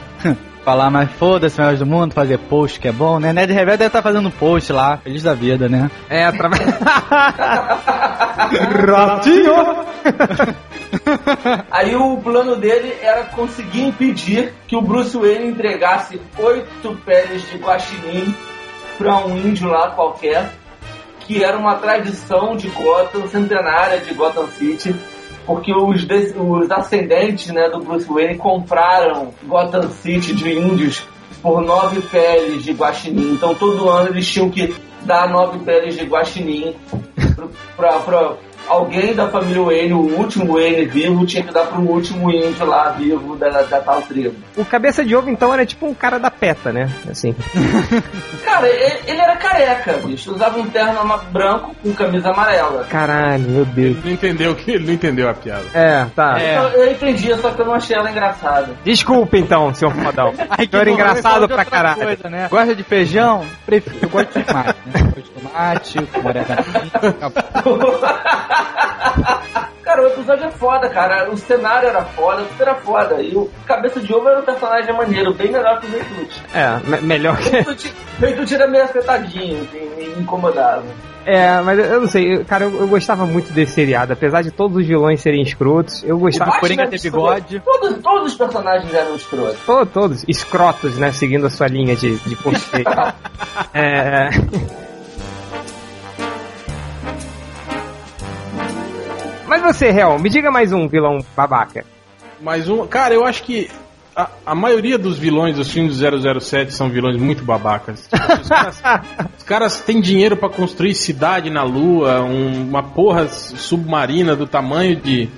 Falar mais foda-se, melhores do mundo, fazer post que é bom, né? Ned Reverso deve estar fazendo post lá, feliz da vida, né? É, através. Ratinho! Aí o plano dele era conseguir impedir que o Bruce Wayne entregasse oito peles de guaxinim pra um índio lá qualquer, que era uma tradição de Gotham, centenária de Gotham City, porque os, os ascendentes né, do Bruce Wayne compraram Gotham City de índios por nove peles de guaxinim. Então todo ano eles tinham que dar nove peles de guaxinim pra alguém da família Wayne, o último Wayne vivo, tinha que dar pro último índio lá vivo da, da tal tribo. O cabeça de ovo, então, era tipo um cara da PETA, né? Assim. Cara, ele, ele era careca, bicho. Usava um terno branco com camisa amarela. Caralho, meu Deus. Ele não entendeu que ele não entendeu a piada. É, tá. É. Eu, eu entendi, só que eu não achei ela engraçada. Desculpa então, senhor fodão. Ai, Eu era bom, engraçado pra caralho. Coisa, né? Gosta de feijão? Prefiro, eu gosto de né? De tomate, com orégano. Cara, o episódio é foda, cara. O cenário era foda, tudo era foda. E o Cabeça de Ovo era um personagem maneiro, bem melhor que o Reitut. É, me- melhor que. O Reitut era meio afetadinho, assim, me incomodava. É, mas eu não sei, cara, eu, eu gostava muito desse seriado, apesar de todos os vilões serem escrotos, eu gostava. O Coringa ter bigode. Todos, todos os personagens eram escrotos. To- todos escrotos, né? Seguindo a sua linha de, de posteio. é. Mas você, Hel, me diga mais um vilão babaca. Mas um. Cara, eu acho que a, a maioria dos vilões dos filmes do 007 são vilões muito babacas. Tipo, os, caras, os caras têm dinheiro pra construir cidade na Lua, um- uma porra submarina do tamanho de,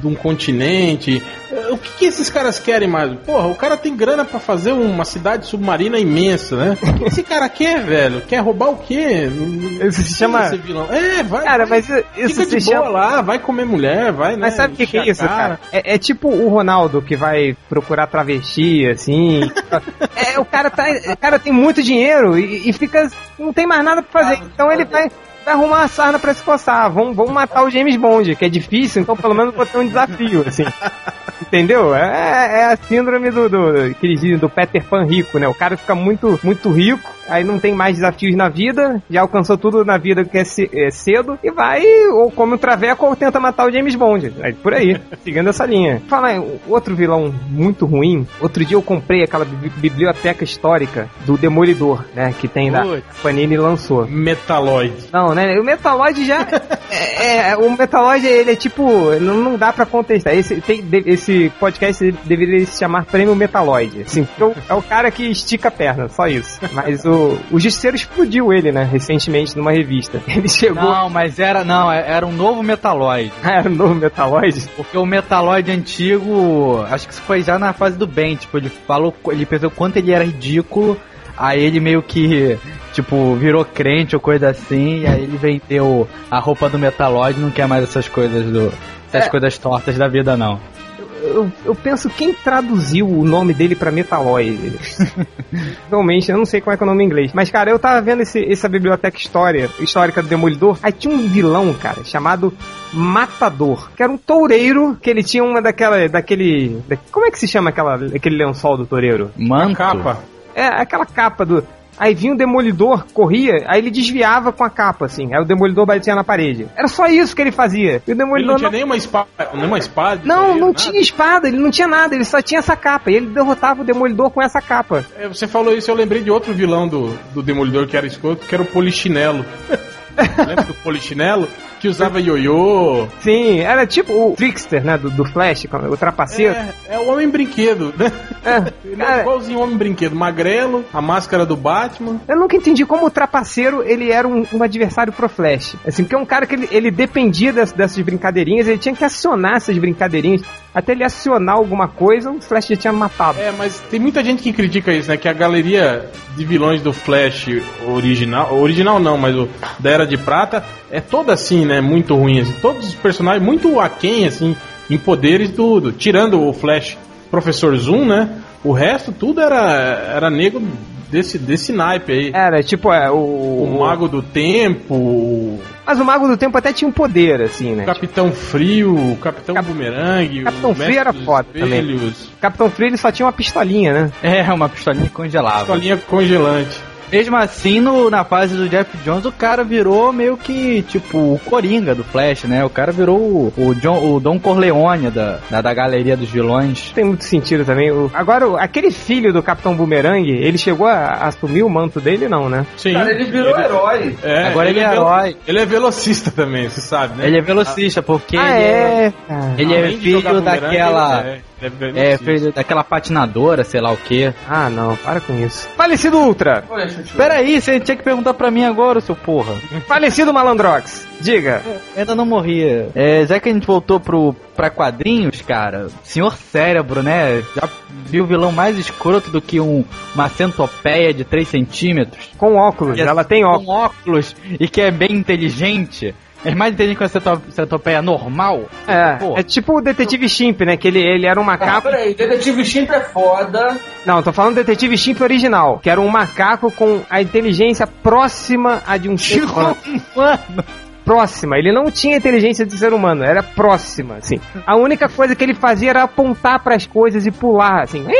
de um continente. O que, que esses caras querem mais? Porra, o cara tem grana pra fazer uma cidade submarina imensa, né? O que esse cara quer, velho? Quer roubar o quê? Isso se chama-. É, vai. Cara, mas isso Fica se de boa chama. lá, vai comer mulher, vai, né? Mas sabe o que, que é isso, cara? É, é tipo o Ronaldo que vai procurar travesti, assim. é, o cara tá. O cara tem muito dinheiro e, e fica. não tem mais nada pra fazer. Então ele vai. Vai arrumar a sarna pra se coçar. Vamos, vamos matar o James Bond, que é difícil, então pelo menos vou ter um desafio, assim. Entendeu? É, é a síndrome do, do, que eles dizem, do Peter Pan rico, né? O cara fica muito, muito rico, aí não tem mais desafios na vida, já alcançou tudo na vida que é, é cedo, e vai ou come um traveco ou tenta matar o James Bond. Aí, por aí, seguindo essa linha. Falar outro vilão muito ruim, outro dia eu comprei aquela bi- biblioteca histórica do Demolidor, né? Que tem da. Panini lançou. Metaloid. Não, né? O Metaloid já. é, é, o Metaloid, ele é tipo. Não, não dá pra contestar. Esse, tem, de- esse podcast deveria se chamar Prêmio Metaloid. Assim, porque o- é o cara que estica a perna, só isso. Mas o, o Justiceiro explodiu ele, né? Recentemente numa revista. Ele chegou. Não, mas era, não, é- era um novo Metaloid. Era o novo Metaloid? Porque o Metaloid antigo, acho que isso foi já na fase do bem, tipo, ele falou, ele pensou quanto ele era ridículo, aí ele meio que, tipo, virou crente ou coisa assim, e aí ele vendeu a roupa do Metaloid, não quer mais essas coisas do, essas É. coisas tortas da vida não. Eu, eu penso quem traduziu o nome dele pra Metaloid. Realmente, eu não sei qual é, que é o nome em inglês. Mas, cara, eu tava vendo esse, essa biblioteca história, histórica do Demolidor. Aí tinha um vilão, cara, chamado Matador. Que era um toureiro, que ele tinha uma daquela. daquele. da- como é que se chama aquela, aquele lençol do toureiro? Manto. Capa. É, aquela capa do. Aí vinha o demolidor, corria, aí ele desviava com a capa, assim. Aí o demolidor batia na parede. Era só isso que ele fazia. E o Ele demolidor não tinha nenhuma espada. Nenhuma espada. não, não nada. tinha espada, ele não tinha nada, ele só tinha essa capa. E ele derrotava o Demolidor com essa capa. É, você falou isso, eu lembrei de outro vilão do, do Demolidor que era escroto, que era o Polichinelo. Lembra do Polichinelo? Que usava ioiô. Sim, era tipo o Trickster, né? Do, do Flash, o trapaceiro. É, é o Homem Brinquedo, né? É, Ele é cara, igualzinho o Homem Brinquedo. Magrelo, a máscara do Batman. eu nunca entendi como o trapaceiro ele era um, um adversário pro Flash. Assim, porque é um cara que ele, ele dependia das- dessas brincadeirinhas, ele tinha que acionar essas brincadeirinhas. Até ele acionar alguma coisa, o Flash já tinha matado. É, mas tem muita gente que critica isso, né? Que a galeria de vilões do Flash original, original não, mas o da Era de Prata é toda assim, né? Muito ruim, assim. Todos os personagens muito aquém, assim, em poderes do, do- tirando o Flash Professor Zoom, né? O resto tudo era era nego desse desse naipe aí. Era tipo é, o, O Mago do Tempo, o Mas o Mago do Tempo até tinha um poder, assim, né? Capitão Frio, o Capitão Bumerangue, Capitão o Frio era foda também. Capitão Frio ele só tinha uma pistolinha, né? É, uma pistolinha congelável. Pistolinha congelante. Mesmo assim, no, na fase do Jeff Jones, o cara virou meio que, tipo, o Coringa do Flash, né? O cara virou o, o, John, o Don Corleone da, da, da galeria dos vilões. Tem muito sentido também. O- Agora, o- aquele filho do Capitão Boomerang, ele chegou a a assumir o manto dele, não, né? Sim. Cara, ele virou herói. É, Agora ele é velo- herói. Ele é velocista também, você sabe, né? Ele é velocista, porque ah, ele é? cara. Ele é filho daquela. É- filho daquela patinadora, sei lá o quê. Ah, não, para com isso. Falecido Ultra! Chuchu. Peraí, você tinha que perguntar pra mim agora, seu porra. Falecido Malandrox! Diga! Ainda não morria. É, já que a gente voltou pro, pra quadrinhos, cara, Senhor Cérebro, né? Já viu o vilão mais escroto do que um, uma centopeia de 3 centímetros? Com óculos, Que é- ela tem óculos. Com óculos e que é bem inteligente. É mais inteligente que uma cento- centopeia normal? É, Pô. é tipo o Detetive Chimp, né? Que ele, ele era um Ah, macaco. peraí, Detetive Chimp é foda. Não, tô falando do Detetive Chimp original, que era um macaco com a inteligência próxima a de um ser humano. Mano, próxima. Ele não tinha inteligência de ser humano, era próxima, assim. A única coisa que ele fazia era apontar pras coisas e pular, assim.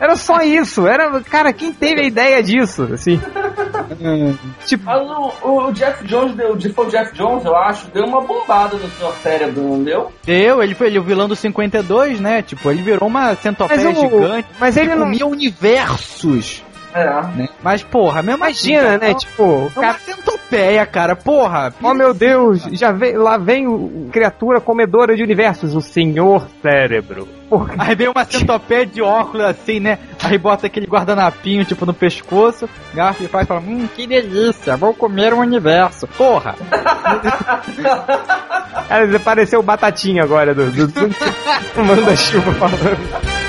Era só isso. Era, cara, quem teve a ideia disso, assim? tipo, o, o Jeff Jones, deu, o foi o Jeff Jones, eu acho, deu uma bombada no seu cérebro, não deu? deu, ele foi ele, o vilão do 52, né? Tipo, ele virou uma centopeia Mas o- gigante. mas ele não- comia universos. É. Né? Mas, porra, mesmo imagina, assim, né? Tipo, o É uma cara. centopeia, cara, porra. Oh meu Deus, já vem, lá vem o, criatura comedora de universos, o Senhor Cérebro. Porra, Aí vem uma centopeia de óculos assim, né? Aí bota aquele guardanapinho, tipo, no pescoço, garfo e faz e fala, hum, que delícia, vou comer um universo. Porra! cara, apareceu o Batatinha agora do, do, do Manda-Chuva falando.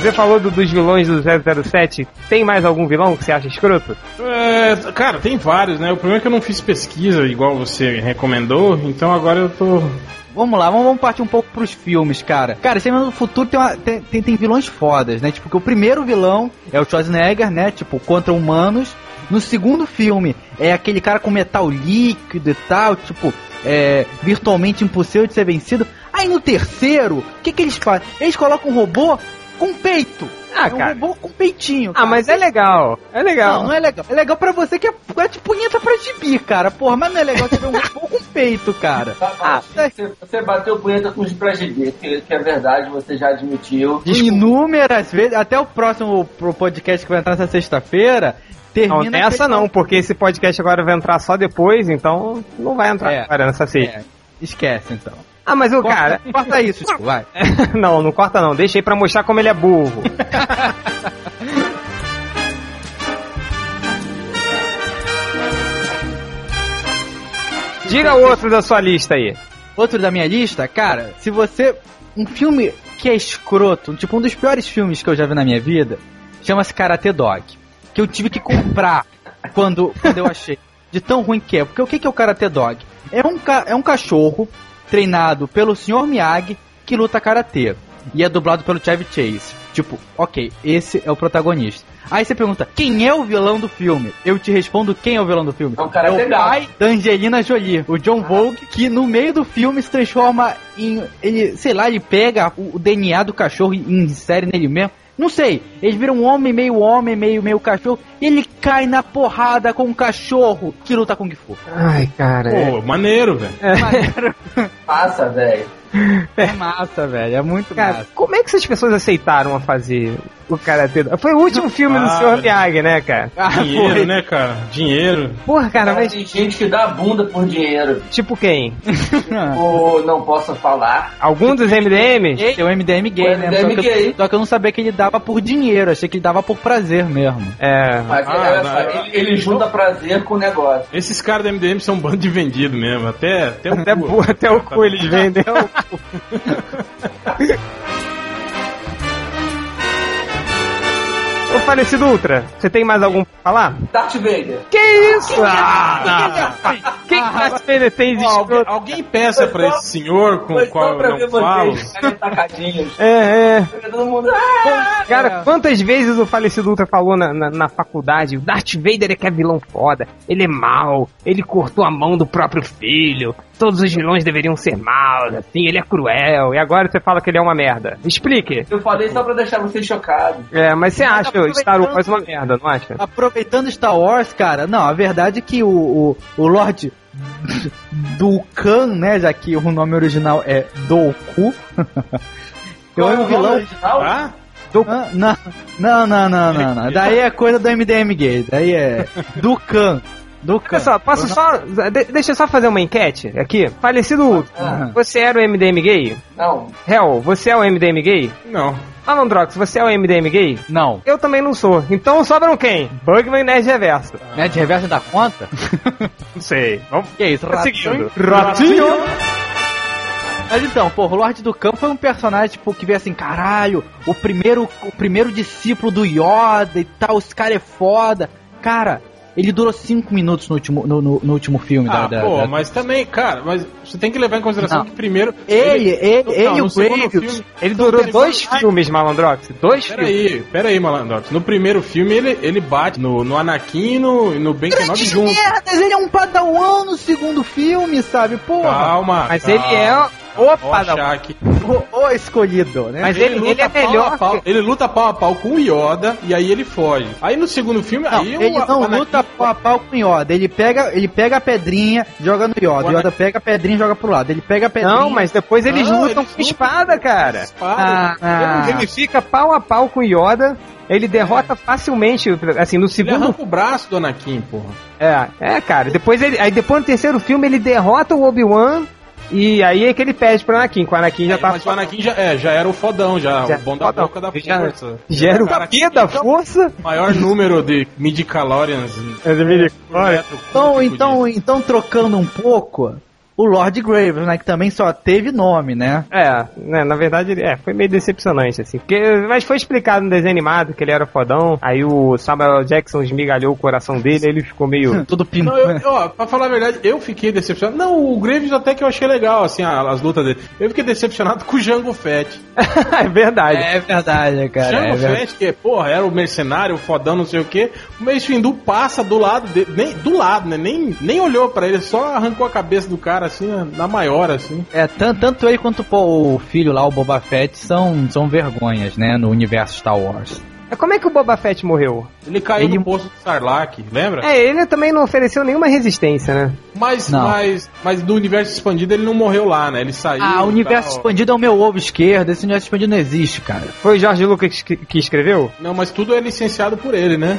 Você falou do- dos vilões do 007. Tem mais algum vilão que você acha escroto? É, cara, tem vários, né? O problema é que eu não fiz pesquisa igual você recomendou, então agora eu tô. Vamos lá, vamos, partir um pouco pros filmes, cara. Cara, Exterminador do Futuro tem, uma- tem, tem, tem vilões fodas, né? Tipo, que o primeiro vilão é o Schwarzenegger, né? Tipo, contra humanos. No segundo filme é aquele cara com metal líquido e tal, tipo, é, virtualmente impossível de ser vencido. Aí no terceiro, o que, que eles fazem? Eles colocam um robô com peito. Ah, é um cara. robô com peitinho. Ah, mas é legal. É legal. Não, não é legal. É legal pra você que é, é de punheta pra gibi, cara. Porra, mas não é legal você ver um robô com peito, cara. Tá, Ah, você, você bateu punheta com os pra GB, que, que é verdade, você já admitiu. Inúmeras vezes, até o próximo pro podcast que vai entrar nessa sexta-feira, Não, termina... nessa não, porque esse podcast agora vai entrar só depois, então não vai entrar É. agora nessa sexta. É, esquece então. Ah, mas o Corta, cara. corta isso, Chico, vai. não, não corta não, deixa aí pra mostrar como ele é burro. Diga outro da sua lista aí. Outro da minha lista, cara, se você. Um filme que é escroto, tipo um dos piores filmes que eu já vi na minha vida, chama-se Karate Dog. Que eu tive que comprar quando, quando eu achei. De tão ruim que é. Porque o que que é o Karate Dog? É um, ca- é um cachorro treinado pelo Sr. Miyagi que luta karatê. E é dublado pelo Chevy Chase. Tipo, ok, esse é o protagonista. Aí você pergunta, quem é o vilão do filme? Eu te respondo quem é o vilão do filme. É um cara o legal. pai da Angelina Jolie, o John Vogue, que no meio do filme se transforma em. Ele, sei lá, ele pega o, o DNA do cachorro e insere nele mesmo. Não sei, eles viram um homem, meio homem, meio, meio cachorro, e ele cai na porrada com um cachorro que luta com Kung Fu. Ai, cara. Pô, maneiro, velho. Passa, velho. É massa, velho, é muito Cara, massa. como é que essas pessoas aceitaram a fazer o Karate Dog? Foi o último filme do Ah, Sr. Miyagi, né, cara? Dinheiro, foi. né, cara? Dinheiro. Porra, cara, Cara, mas tem gente que dá bunda por dinheiro. tipo quem? Ou não posso falar. Algum dos MDMs? É o MDM gay, O né? MDM só, que gay. Eu, só que eu não sabia que ele dava por dinheiro, achei que ele dava por prazer mesmo. É. Mas Ah, ele, ele junta prazer com o negócio. Esses caras da MDM são um bando de vendido mesmo. Até, até, o Até, cu. bu- até o cu eles vendem. falecido Ultra, você tem mais algum pra falar? Darth Vader. Que isso? Ah, Quem que Darth Vader tem de alguém, alguém peça pra esse senhor com o qual eu não falo. tacadinhos. É, é. Fica todo mundo. "Ah!" Cara, quantas vezes o falecido Ultra falou na, na, na faculdade, o Darth Vader é que é vilão foda, ele é mau, ele cortou a mão do próprio filho, todos os vilões deveriam ser maus, assim, ele é cruel, e agora você fala que ele é uma merda. Explique. Eu falei só pra deixar vocês chocados. É, mas você acha o Star Wars aproveitando- uma merda, não acha? Aproveitando Star Wars, cara, não, a verdade é que o, o, o Lord Dukan, né, já que o nome original é Doku, eu Qual é é um o vilão... original? Ah? Ah, Não, não, não, não, não, não. Daí é coisa do MDM gay. Daí é Dukan. Dukan. Olha só, posso só. de- deixa eu só fazer uma enquete aqui. Falecido Ultra, Ah. você era o MDM gay? Não. Hell, você é o MDM gay? Não. Malandrox, você é o MDM gay? Não. Eu também não sou. Então sobram quem? Bugman e Nerd Reverso. Né, de reverso dá conta? Não sei. Vamos Que isso, Tá ratinho? Ratinho! Mas então, porra, o Lorde do Campo foi um personagem, tipo, que veio assim, caralho, o primeiro, o primeiro discípulo do Yoda e tal, esse cara é foda. Cara, ele durou cinco minutos no último, no, no- no último filme Ah, da, pô, da- mas também, cara, mas você tem que levar em consideração Não. que primeiro. Ele, ele, Não, ele e no o Graves. filme- Ele durou Ele dois filmes, Malandrox. Dois filmes. Peraí, peraí, Malandrox. No primeiro filme ele, ele bate no, no Anakin e no, no Ben Kenobi junto. merdas, ele é um padawan no segundo filme, sabe? Porra. Calma. Mas calma. ele é o. Shaq. O, o escolhido, né? Mas ele, ele luta é melhor. pau- que- Ele luta pau a pau com o Yoda e aí ele foge. Aí no segundo filme, Não, aí o ele não Anakin- luta pau a pau com o Yoda. Ele pega, ele pega a pedrinha, joga no Yoda. O O Yoda pega a pedrinha e joga pro lado. Ele pega a pedrinha. Não, mas depois eles Não, lutam eles com espada, cara. Espada. Ah, ah. Ele fica pau a pau com o Yoda. Ele derrota facilmente, assim, no Ele segundo. arranca o braço do Anakin, porra. É, é, cara. Depois ele, aí depois no terceiro filme ele derrota o Obi-Wan e aí é que ele pede pro Anakin. Que o Anakin já É, tá. mas o Anakin já, é, já era o fodão, já, Já- o bom da fodão. boca da Já- força. Já era o quê da força? Maior número de midi-calorians. Olha, Então, então, então, trocando um pouco, o Lord Graves, né? Que também só teve nome, né? É, né, na verdade, ele- é, foi meio decepcionante, assim. Porque, mas foi explicado no desenho animado que ele era fodão. Aí o Samuel Jackson esmigalhou o coração dele, ele ficou meio. Tudo pino. Não, eu, ó, pra falar a verdade, eu fiquei decepcionado. Não, o Graves até que eu achei legal, assim, as lutas dele. Eu fiquei decepcionado com o Jango Fett. é verdade. É verdade, cara. Jango é verdade. Fett, que, porra, era o mercenário, o fodão, não sei o quê. O Mace Windu passa do lado dele, nem, do lado, né? Nem, nem olhou pra ele, só arrancou a cabeça do cara cara, assim, na, maior, assim. É, tanto, tanto ele quanto pô, o filho lá, o Boba Fett, são, são vergonhas, né, no universo Star Wars. Como é que o Boba Fett morreu? Ele caiu Ele- no poço do Sarlacc, lembra? É, ele também não ofereceu nenhuma resistência, né? Mas, Não. mas, mas no universo expandido ele não morreu lá, né? Ele saiu. Ah, o universo tal. expandido é o meu ovo esquerdo, esse universo expandido não existe, cara. Foi o Jorge Lucas que, que escreveu? Não, mas tudo é licenciado por ele, né?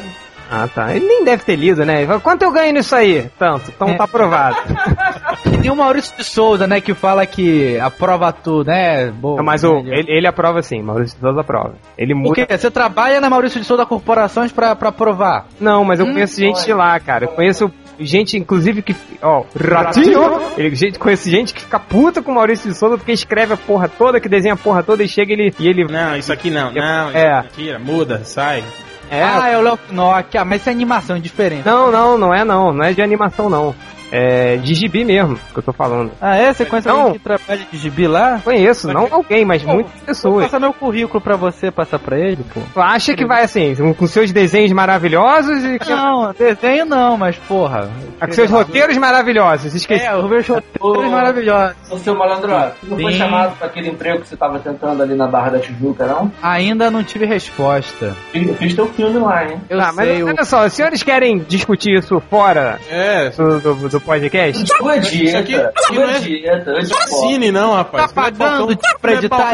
Ah, tá. Ele nem deve ter lido, né? Quanto eu ganho nisso aí? Tanto. Então É. tá aprovado. E tem o Maurício de Souza, né, que fala que aprova tudo, né? Boa, Mas o, ele, ele aprova sim, Maurício de Souza aprova. Ele O muda. quê? Você trabalha na Maurício de Souza Corporações pra, pra aprovar? Não, mas eu conheço gente de lá, cara. Eu conheço gente, inclusive, que. Ó, Ratinho! Ele, gente, conheço gente que fica puta com o Maurício de Souza porque escreve a porra toda, que desenha a porra toda e chega ele, e ele. Não, isso aqui não, não, isso É. aqui tira, muda, sai. É, Ah, é o Léo Knock. Ah, mas isso é animação é diferente. Não, não, não é não. Não é de animação, não. É de gibi mesmo que eu tô falando. Ah, é? Você conhece Não. alguém que trabalha de gibi lá? Conheço, não alguém, mas muitas Vou pessoas. passar meu currículo pra você, passar pra ele, pô. Tu acha que vai assim, com seus desenhos maravilhosos e Não, desenho não, mas porra. com seus roteiros maravilhosos. Esqueci. É, os meus roteiros maravilhosos. Ô, seu malandro, você não foi chamado pra aquele emprego que você tava tentando ali na Barra da Tijuca, não? Ainda não tive resposta. Eu fiz teu filme lá, hein? Eu Ah, mas sei, o... olha só, os senhores querem discutir isso fora É, do, do, do podcast? Tu é dieta, Isso aqui- aqui não é é- dieta, não é cine, não, rapaz. Tá pagando pra editar?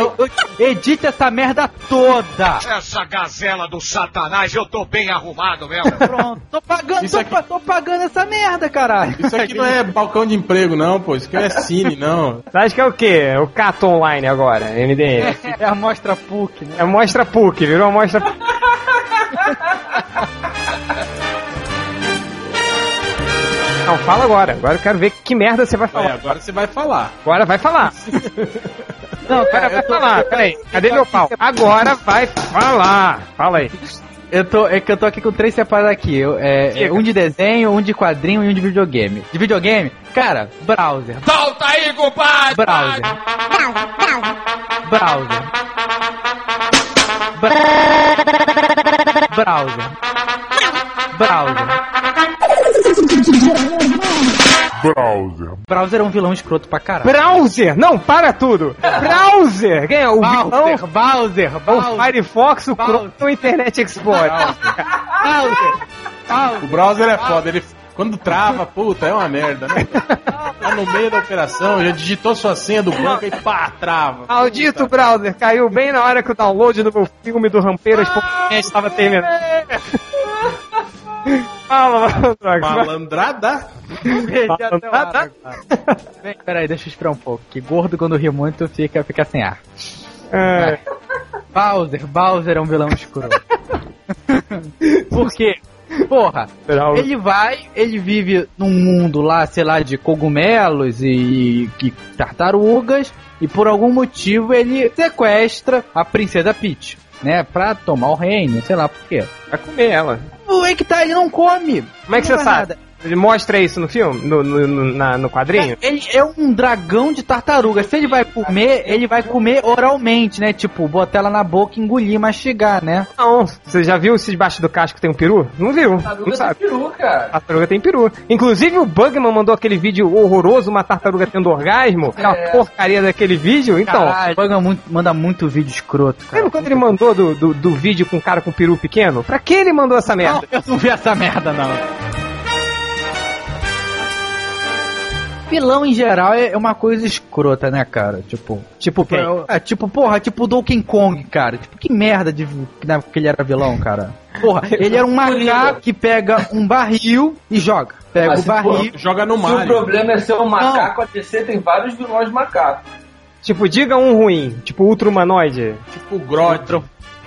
Edita essa merda toda! Essa gazela do satanás, eu tô bem arrumado mesmo. Pronto, tô pagando, Isso tô, aqui- tô pagando essa merda, caralho. Isso aqui não é balcão de emprego, não, pô. Isso aqui não é cine, não. Você acha que é o quê? O Cato Online agora, MDM. É a mostra PUC, né? É mostra PUC, virou mostra Não, fala agora. Agora eu quero ver que merda você vai É, falar. agora você vai falar. Agora vai falar. Não, Agora vai falar. Peraí, cadê meu pau? Agora vai falar. Fala aí. Eu tô, é que eu tô aqui com três separados aqui. Eu, é, é um de desenho, um de quadrinho e um de videogame. De videogame, cara, browser. Solta aí, compadre! Browser. Browser. Bra- Browser. Browser. Browser. Browser é um vilão escroto pra caralho. Browser! Não, para tudo! Browser! Quem é o vilão? Bowser, Bowser, O Bowser, Firefox, o Browser. Chrome o Internet Explorer. Bowser, O browser é foda. Ele, quando trava, puta, é uma merda, né? Tá no meio da operação, já digitou sua senha do banco e pá, trava. Maldito browser, caiu bem na hora que o download do meu filme do Rampeiras.net estava terminando. Malandrada? Agora. Bem, Peraí, deixa eu esperar um pouco. Que gordo quando ri muito fica, fica sem ar. É, Bowser, Bowser é um vilão escroto. Por quê? Porra, ele vai, ele vive num mundo lá, sei lá, de cogumelos e, e tartarugas, e por algum motivo ele sequestra a princesa Peach, né? Pra tomar o reino, sei lá por quê. Vai comer ela. O é que tá, ele não come. Como é que você sabe? nada. Ele mostra isso no filme? No, no, no- na- no quadrinho? Ele é um dragão de tartaruga. Se ele vai comer, ele vai comer oralmente, né? Tipo, botar ela na boca, engolir, mastigar, né? Não. Você já viu se debaixo do casco tem um peru? Não viu. Tartaruga Não sabe. tem peru, cara. Tartaruga tem peru. Inclusive o Bugman mandou aquele vídeo horroroso, uma tartaruga tendo orgasmo. Aquela É. porcaria daquele vídeo. Então, Caralho, manda muito, manda muito vídeo escroto, cara. lembra quando ele mandou do, do, do vídeo com um cara com peru pequeno? Pra que ele mandou essa merda? Não, eu não vi essa merda, não. Vilão em geral é é uma coisa escrota, né, cara? Tipo, Tipo quem? é, tipo, porra, tipo Donkey Kong, cara. Tipo, que merda de que na- que ele era vilão, cara. Porra, ele era um macaco que pega um barril e joga. Pega Mas o barril. Joga no Se o problema é ser um macaco, a DC tem vários vilões macacos. Tipo, diga um ruim. Tipo, ultra humanoide. Tipo o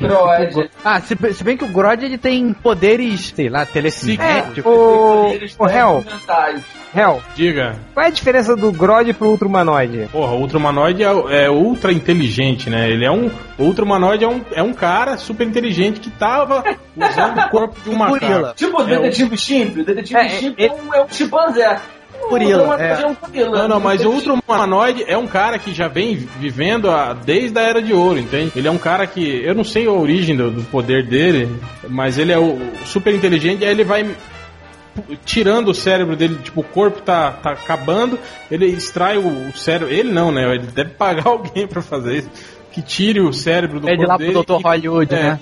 Grod. Droid. Ah, se, se bem que o Grod ele tem poderes, sei lá, telecinéticos. O, Eles o Hell, mentais. Hell, Diga. qual é a diferença do Grod pro ultra humanoide? Porra, o Ultra Humanoide é, é ultra inteligente, né? Ele é um. O Ultra Humanoide é um, é um cara super inteligente que tava usando o corpo de um macaco. Tipo o detetive Chimp. O detetive É, Chimp é- é, um, é um chimpanzé. Gorila, O é. é um gorila. Não, não, mas o Ultra Humanoide é um cara que já vem vivendo a, desde a Era de Ouro, entende? Ele é um cara que. Eu não sei a origem do, do poder dele, mas ele é o super inteligente e aí ele vai tirando o cérebro dele, tipo, o corpo tá, tá acabando, ele extrai o, o cérebro. Ele não, né? Ele deve pagar alguém pra fazer isso. Que tire o cérebro do Pede corpo lá pro dele Dr. Hollywood, é, né?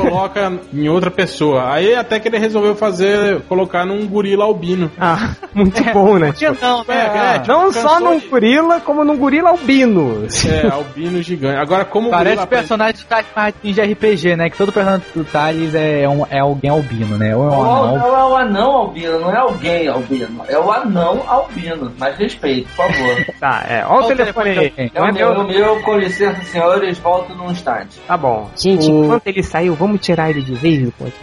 Coloca em outra pessoa. Aí até que ele resolveu fazer, colocar num gorila albino. Ah, muito bom, né? Que não, É, né? é, tipo, Não só num de- gorila, como num gorila albino. É, albino gigante. Agora, como Parece gorila personagem de Thales Martins de RPG, né? Que todo personagem do Thales é, um, é alguém albino, né? Ou é um Não, anão. não é o anão albino, não é alguém albino. É o anão albino. Mas respeito, por favor. Tá, é. Olha o Olha o telefone aí. telefone É Não o é meu, é meu, com licença, senhores, volto num instante. Tá bom. Gente, O- enquanto ele saiu, vamos tirar ele de vez do ponto.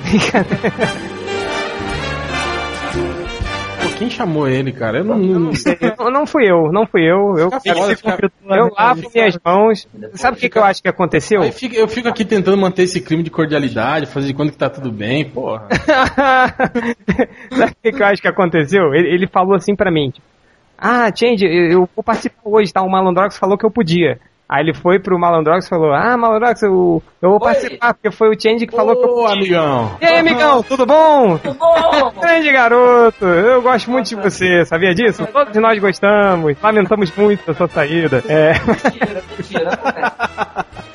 Pô, quem chamou ele, cara? Eu não. não... não, não fui eu, não fui eu. Eu, fica- eu lavo minhas mãos. Sabe o que, que eu acho que aconteceu? Aí fica- eu fico aqui tentando manter esse clima de cordialidade, fazer de conta que tá tudo bem, porra. Sabe o que, que eu acho que aconteceu? Ele, ele falou assim pra mim: tipo, Ah, Change, eu, eu vou participar hoje, tá? O Malandrox falou que eu podia. Aí ele foi pro Malandrox e falou: Ah, Malandrox, eu, eu vou Oi. participar, porque foi o Change que falou que eu Ô, amigão. E aí, amigão, tudo bom? Tudo bom? Grande garoto, eu gosto muito de você, sabia disso? Todos nós gostamos, lamentamos muito da sua saída. É. mentira, mentira.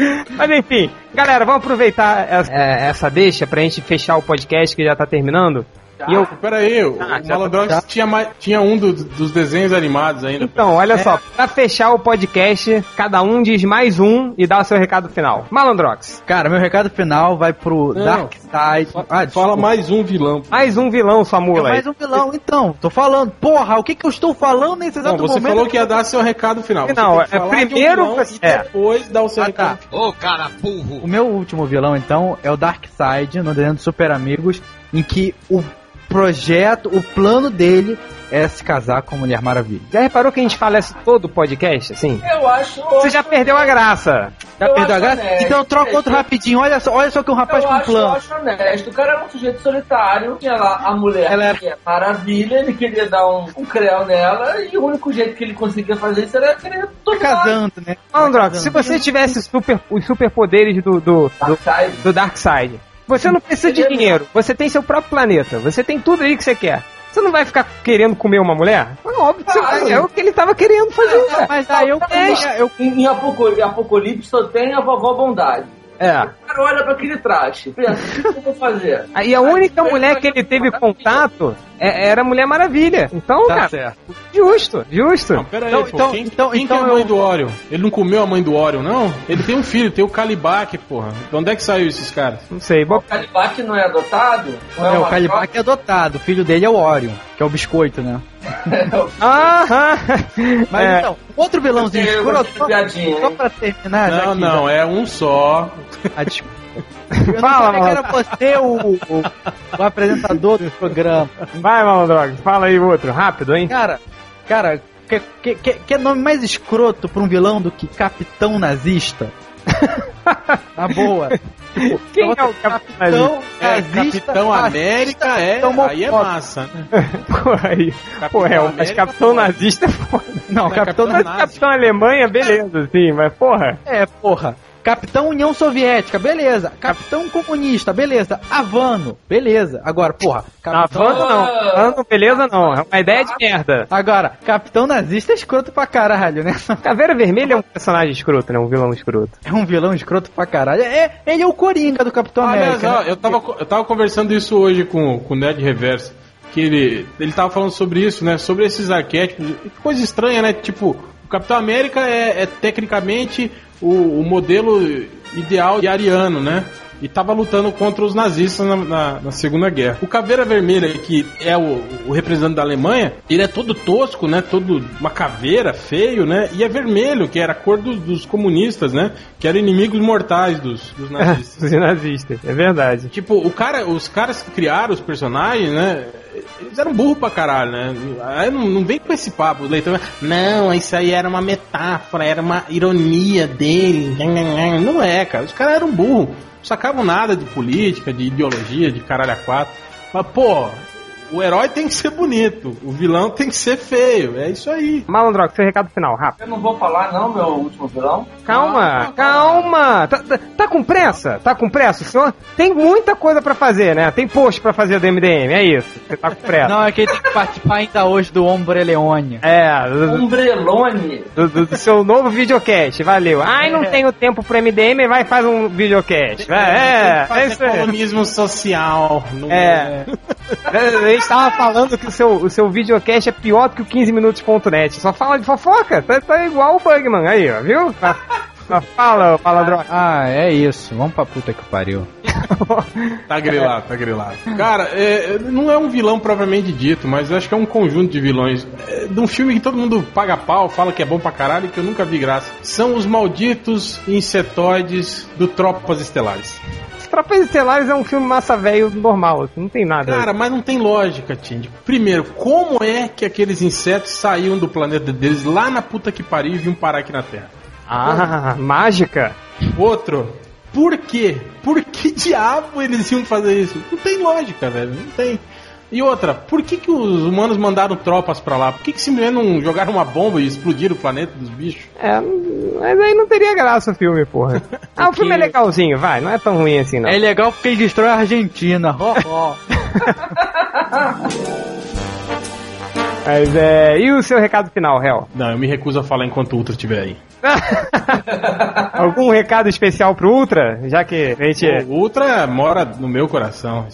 Mas enfim, galera, vamos aproveitar essa, é, essa deixa pra gente fechar o podcast que já tá terminando. E eu, Pera aí, o, Ah, Malandrox tá- tinha, mais- tinha um do- dos desenhos animados ainda. então, olha só, pra fechar o podcast, cada um diz mais um e dá o seu recado final. Malandrox, Cara, meu recado final vai pro Não. Dark Side. Ah, Fala mais um vilão. mais um vilão, sua É mula aí. mais um vilão, então. Tô falando. Porra, o que que eu estou falando nesse Não, exato você momento? falou que ia dar seu recado final. Você Não, tem que é falar de um primeiro vilão você- e é. depois dar o seu Ah, recado tá. final. Ô, cara burro. O meu último vilão, então, é o Darkseid, no desenho do Super Amigos, em que o projeto, o plano dele é se casar com a Mulher Maravilha. Já reparou que a gente fala isso todo o podcast, assim? Eu acho. Você já perdeu a graça. Já Eu perdeu a graça? honesto, Então troca é, outro eu- rapidinho. Olha só, olha só que um rapaz eu com acho, eu plano. acho honesto. O cara era um sujeito solitário, tinha lá a mulher Ela era- que é maravilha, ele queria dar um, um creu nela, e o único jeito que ele conseguia fazer isso era querer dominar casando, né? Malandrox, se você tivesse super, os superpoderes do, do, do, do Darkseid, você não precisa de dinheiro, você tem seu próprio planeta, você tem tudo aí que você quer. Você não vai ficar querendo comer uma mulher? Óbvio que você vai. É o que ele tava querendo fazer. Ah, Mas aí eu, eu, Em, em Apocalipse só tem a vovó Bondade. É. O cara olha pra aquele traste, pensa, o que eu vou fazer? Aí a única mulher que ele teve contato é- era Mulher Maravilha. Então, Tá cara, certo. justo, justo. Não, pera aí, Então- pô. então- quem, então- quem então que é a mãe eu- do Orion? Ele não comeu a mãe do Orion, não? Ele tem um filho, tem o Calibac, porra. De onde é que saiu esses caras? Não sei. O Bom, Calibac não é adotado? Não É, o uma Calibac é adotado, o filho dele é o Orion, que é o biscoito, né? Aham. Mas É. então, outro vilãozinho piadinha, só pra terminar, já não, não, é um só. Ah, desculpa. Eu não Fala, sabia que era você o, o, o apresentador do programa. Vai, Malandrox, fala aí outro, rápido, hein? Cara, cara, que, que, que, que nome mais escroto pra um vilão do que Capitão Nazista? Na boa. Tipo, Quem pra é o Capitão É, Nazista, Capitão racista, América é. Capitão Aí é massa. né? Porra, aí. Pô, é, mas América, Capitão porra. Nazista é foda. Não, Não, Capitão Capitão Mas Nazista. Nazi. Capitão Alemanha, beleza, sim, mas porra. É, porra. Capitão União Soviética, beleza. Capitão Comunista, beleza. Havano, beleza. Agora, porra. Capitão... Havano não. Havano, beleza não. É uma ideia de merda. Agora, Capitão Nazista é escroto pra caralho, né? Caveira Vermelha é um personagem escroto, né? Um vilão escroto. É um vilão escroto pra caralho. É, ele é o Coringa do Capitão Aliás, América. ó, né? eu, tava, eu tava conversando isso hoje com, com o Ned Reverso. Que ele, ele tava falando sobre isso, né? Sobre esses arquétipos. Que Coisa estranha, né? Tipo, Capitão América é, é tecnicamente o, o modelo ideal de ariano, né? E tava lutando contra os nazistas na, na- na Segunda Guerra. O Caveira Vermelha, que é o, o representante da Alemanha, ele é todo tosco, né? Todo uma caveira, feio, né? E é vermelho, que era a cor dos, dos comunistas, né? Que eram inimigos mortais dos, dos nazistas. Os nazistas, é verdade. Tipo, o cara, os caras que criaram os personagens, né? Eles eram burros pra caralho, né? Aí não, não vem com esse papo, o leitor. Não, isso aí era uma metáfora, era uma ironia dele. Não é, cara. Os caras eram burros. Sacavam nada de política, de ideologia, de caralho a quatro. Mas, pô, o herói tem que ser bonito, o vilão tem que ser feio. É isso aí. Malandrox, seu recado final, rápido. Eu não vou falar, não, meu último vilão. Calma, calma. Tá, tá- tá com pressa? Tá com pressa? O senhor tem muita coisa pra fazer, né? Tem post pra fazer do MDM, é isso. Você tá com pressa. Não, é que ele tem que participar ainda hoje do Ombreleone. É, do, Umbrelone. do- do- do seu novo videocast, valeu. Ai, não tenho tempo pro MDM, vai faz um videocast. É, é Fazer isso aí. colonismo social. no- É. A gente tava falando que o seu, o seu videocast é pior do que o 15minutos.net. Só fala de fofoca. Tá, tá igual o Bugman aí, ó, viu? Mas- mas fala, fala droga. Ah, é isso. Vamos pra puta que pariu. Tá grilado, tá grilado. Cara, é, não é um vilão propriamente dito, mas eu acho que é um conjunto de vilões. É, de um filme que todo mundo paga pau, fala que é bom pra caralho e que eu nunca vi graça. São os malditos insetoides do Tropas Estelares. Tropas Estelares é um filme massa velho normal, assim, não tem nada. Cara, mas não tem lógica, Tindy. Primeiro, como é que aqueles insetos saíam do planeta deles lá na puta que pariu e vinham parar aqui na Terra? ah, mágica. Outro, por quê? Por que diabo eles iam fazer isso? Não tem lógica, velho. Não tem. E outra, por que, que os humanos mandaram tropas pra lá? Por que, que simplesmente não jogaram uma bomba e explodiram o planeta dos bichos? É, mas aí não teria graça o filme, porra. Ah, o filme é legalzinho, vai, não é tão ruim assim, não. É legal porque ele destrói a Argentina. Ó, ó. Mas é. E o seu recado final, Hel? Não, eu me recuso a falar enquanto o Ultra estiver aí. Algum recado especial pro Ultra? Já que a gente. O Ultra mora no meu coração.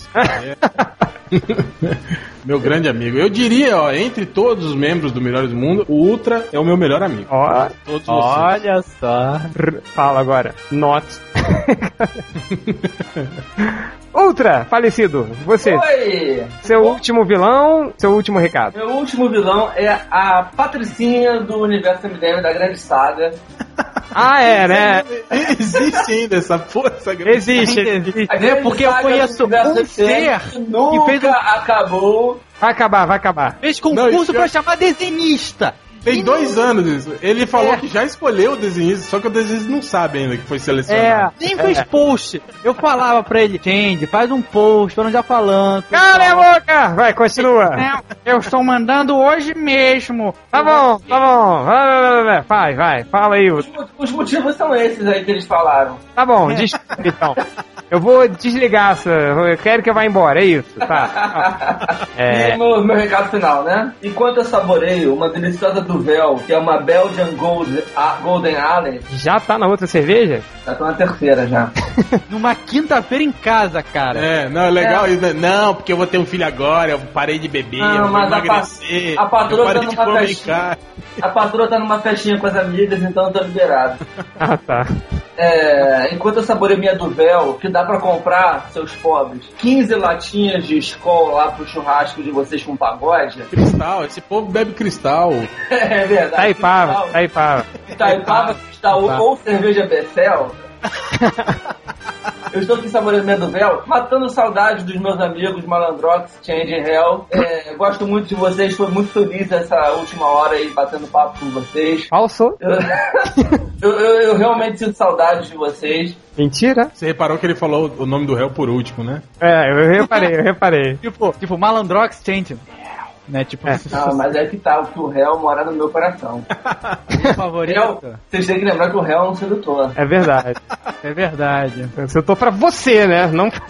Meu grande amigo. Eu diria, ó, entre todos os membros do Melhores do Mundo, o Ultra é o meu melhor amigo. Ó, Todos vocês. Olha só. r- fala agora. Not. Ultra, falecido, você. Oi! Seu último vilão, seu último recado. Meu último vilão é a Patricinha do universo MDM da grande saga. Ah, é, né? Existe ainda essa força grande. Existe, existe. É porque eu conheço um ser que nunca que fez um- acabou. Vai acabar, vai acabar. Fez Não, concurso isso pra chamar desenhista. Tem dois anos isso. Ele falou É. que já escolheu o desenhista, só que o desenhista não sabe ainda que foi É, selecionado. Nem fez post. Eu falava pra ele, Change, faz um post, pra não já falando. Cala a boca! Vai, continua. Eu estou mandando hoje mesmo. Tá bom, tá bom. Vai, vai, vai, vai. Vai, vai. Fala aí. Os, os motivos são esses aí que eles falaram. Tá bom, desculpa então. Eu vou desligar essa. Eu quero que eu vá embora, é isso, tá? E É. meu, meu recado final, né? Enquanto eu saboreio uma deliciosa Duvel, que é uma Belgian Gold, a Golden Allen, Já tá na outra cerveja? já tô na terceira já. Numa quinta-feira em casa, cara. É, não, é legal. isso, né? Não, porque eu vou ter um filho agora, eu parei de beber, Não, eu vou mas a pa- emagrecer. a patroa tá numa festinha. A patroa tá numa festinha com as amigas, então eu tô liberado. Ah, tá. É, enquanto eu saboreio minha Duvel, que dá pra comprar, seus pobres, 15 latinhas de Skol lá pro churrasco de vocês com pagode. Cristal, esse povo bebe cristal. É verdade. Taipava, Taipava. Taipava, cristal ou, ou cerveja Bessel. Eu estou aqui saboreando Duvel, matando saudade dos meus amigos Malandrox, Change Hell. É, gosto muito de vocês, foi muito feliz essa última hora aí batendo papo com vocês. Falso. Eu, eu, eu- eu realmente sinto saudade de vocês. Mentira. Você reparou que ele falou o nome do réu por último, né? É, eu reparei, eu reparei. Tipo, tipo, Malandrox Change. Né, tipo, É. Não, mas é que tá, que o réu mora no meu coração. meu Réu, favorito. vocês têm que lembrar que o réu é um sedutor. É verdade. É verdade. Eu tô pra você, né? Não.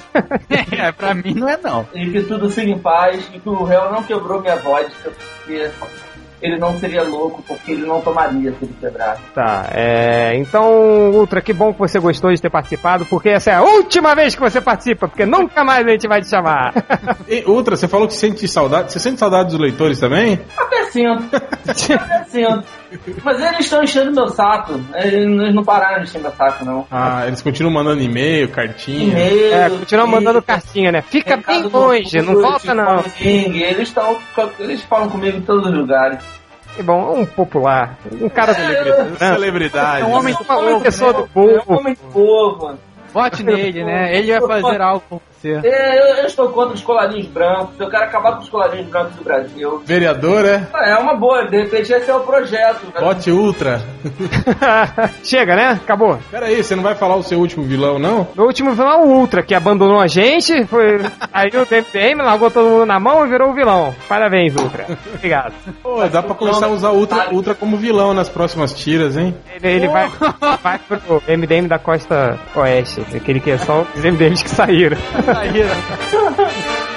É, pra mim não é não. E que tudo siga em paz e que o réu não quebrou minha vodka, porque ele não seria louco, porque ele não tomaria se ele quebrasse. Tá, é. Então, Ultra, que bom que você gostou de ter participado, porque essa é a última vez que você participa, porque nunca mais a gente vai te chamar. E, Ultra, você falou que sente saudade. Você sente saudade dos leitores também? Até sinto. Até sinto. Mas eles estão enchendo meu saco. Eles não pararam de encher meu saco, não. Ah, eles continuam mandando e-mail, cartinha. E-mail, É, continua mandando cartinha, né? Fica bem longe, não volta não. Eles estão. Eles falam comigo em todos os lugares. Que bom, um popular, um cara. Celebridade. É um homem Uma pessoa do É um povo. homem de povo. Vote nele, né? Ele vai fazer algo ser. É, eu, eu estou contra os colarinhos brancos. Eu quero acabar com os colarinhos brancos do Brasil. Vereador, é? É uma boa, de repente esse é o projeto. né? Bote Ultra. Chega, né? Acabou. Pera aí, você não vai falar o seu último vilão, não? No último vilão, o Ultra, que abandonou a gente, foi. Aí o DMDM largou todo mundo na mão e virou o vilão. Parabéns, Ultra. Obrigado. Pô, dá pra começar a usar Ultra, Ultra como vilão nas próximas tiras, hein? Ele, ele vai, vai pro MDM da costa oeste, aquele que é só os MDMs que saíram. Tá Caíram.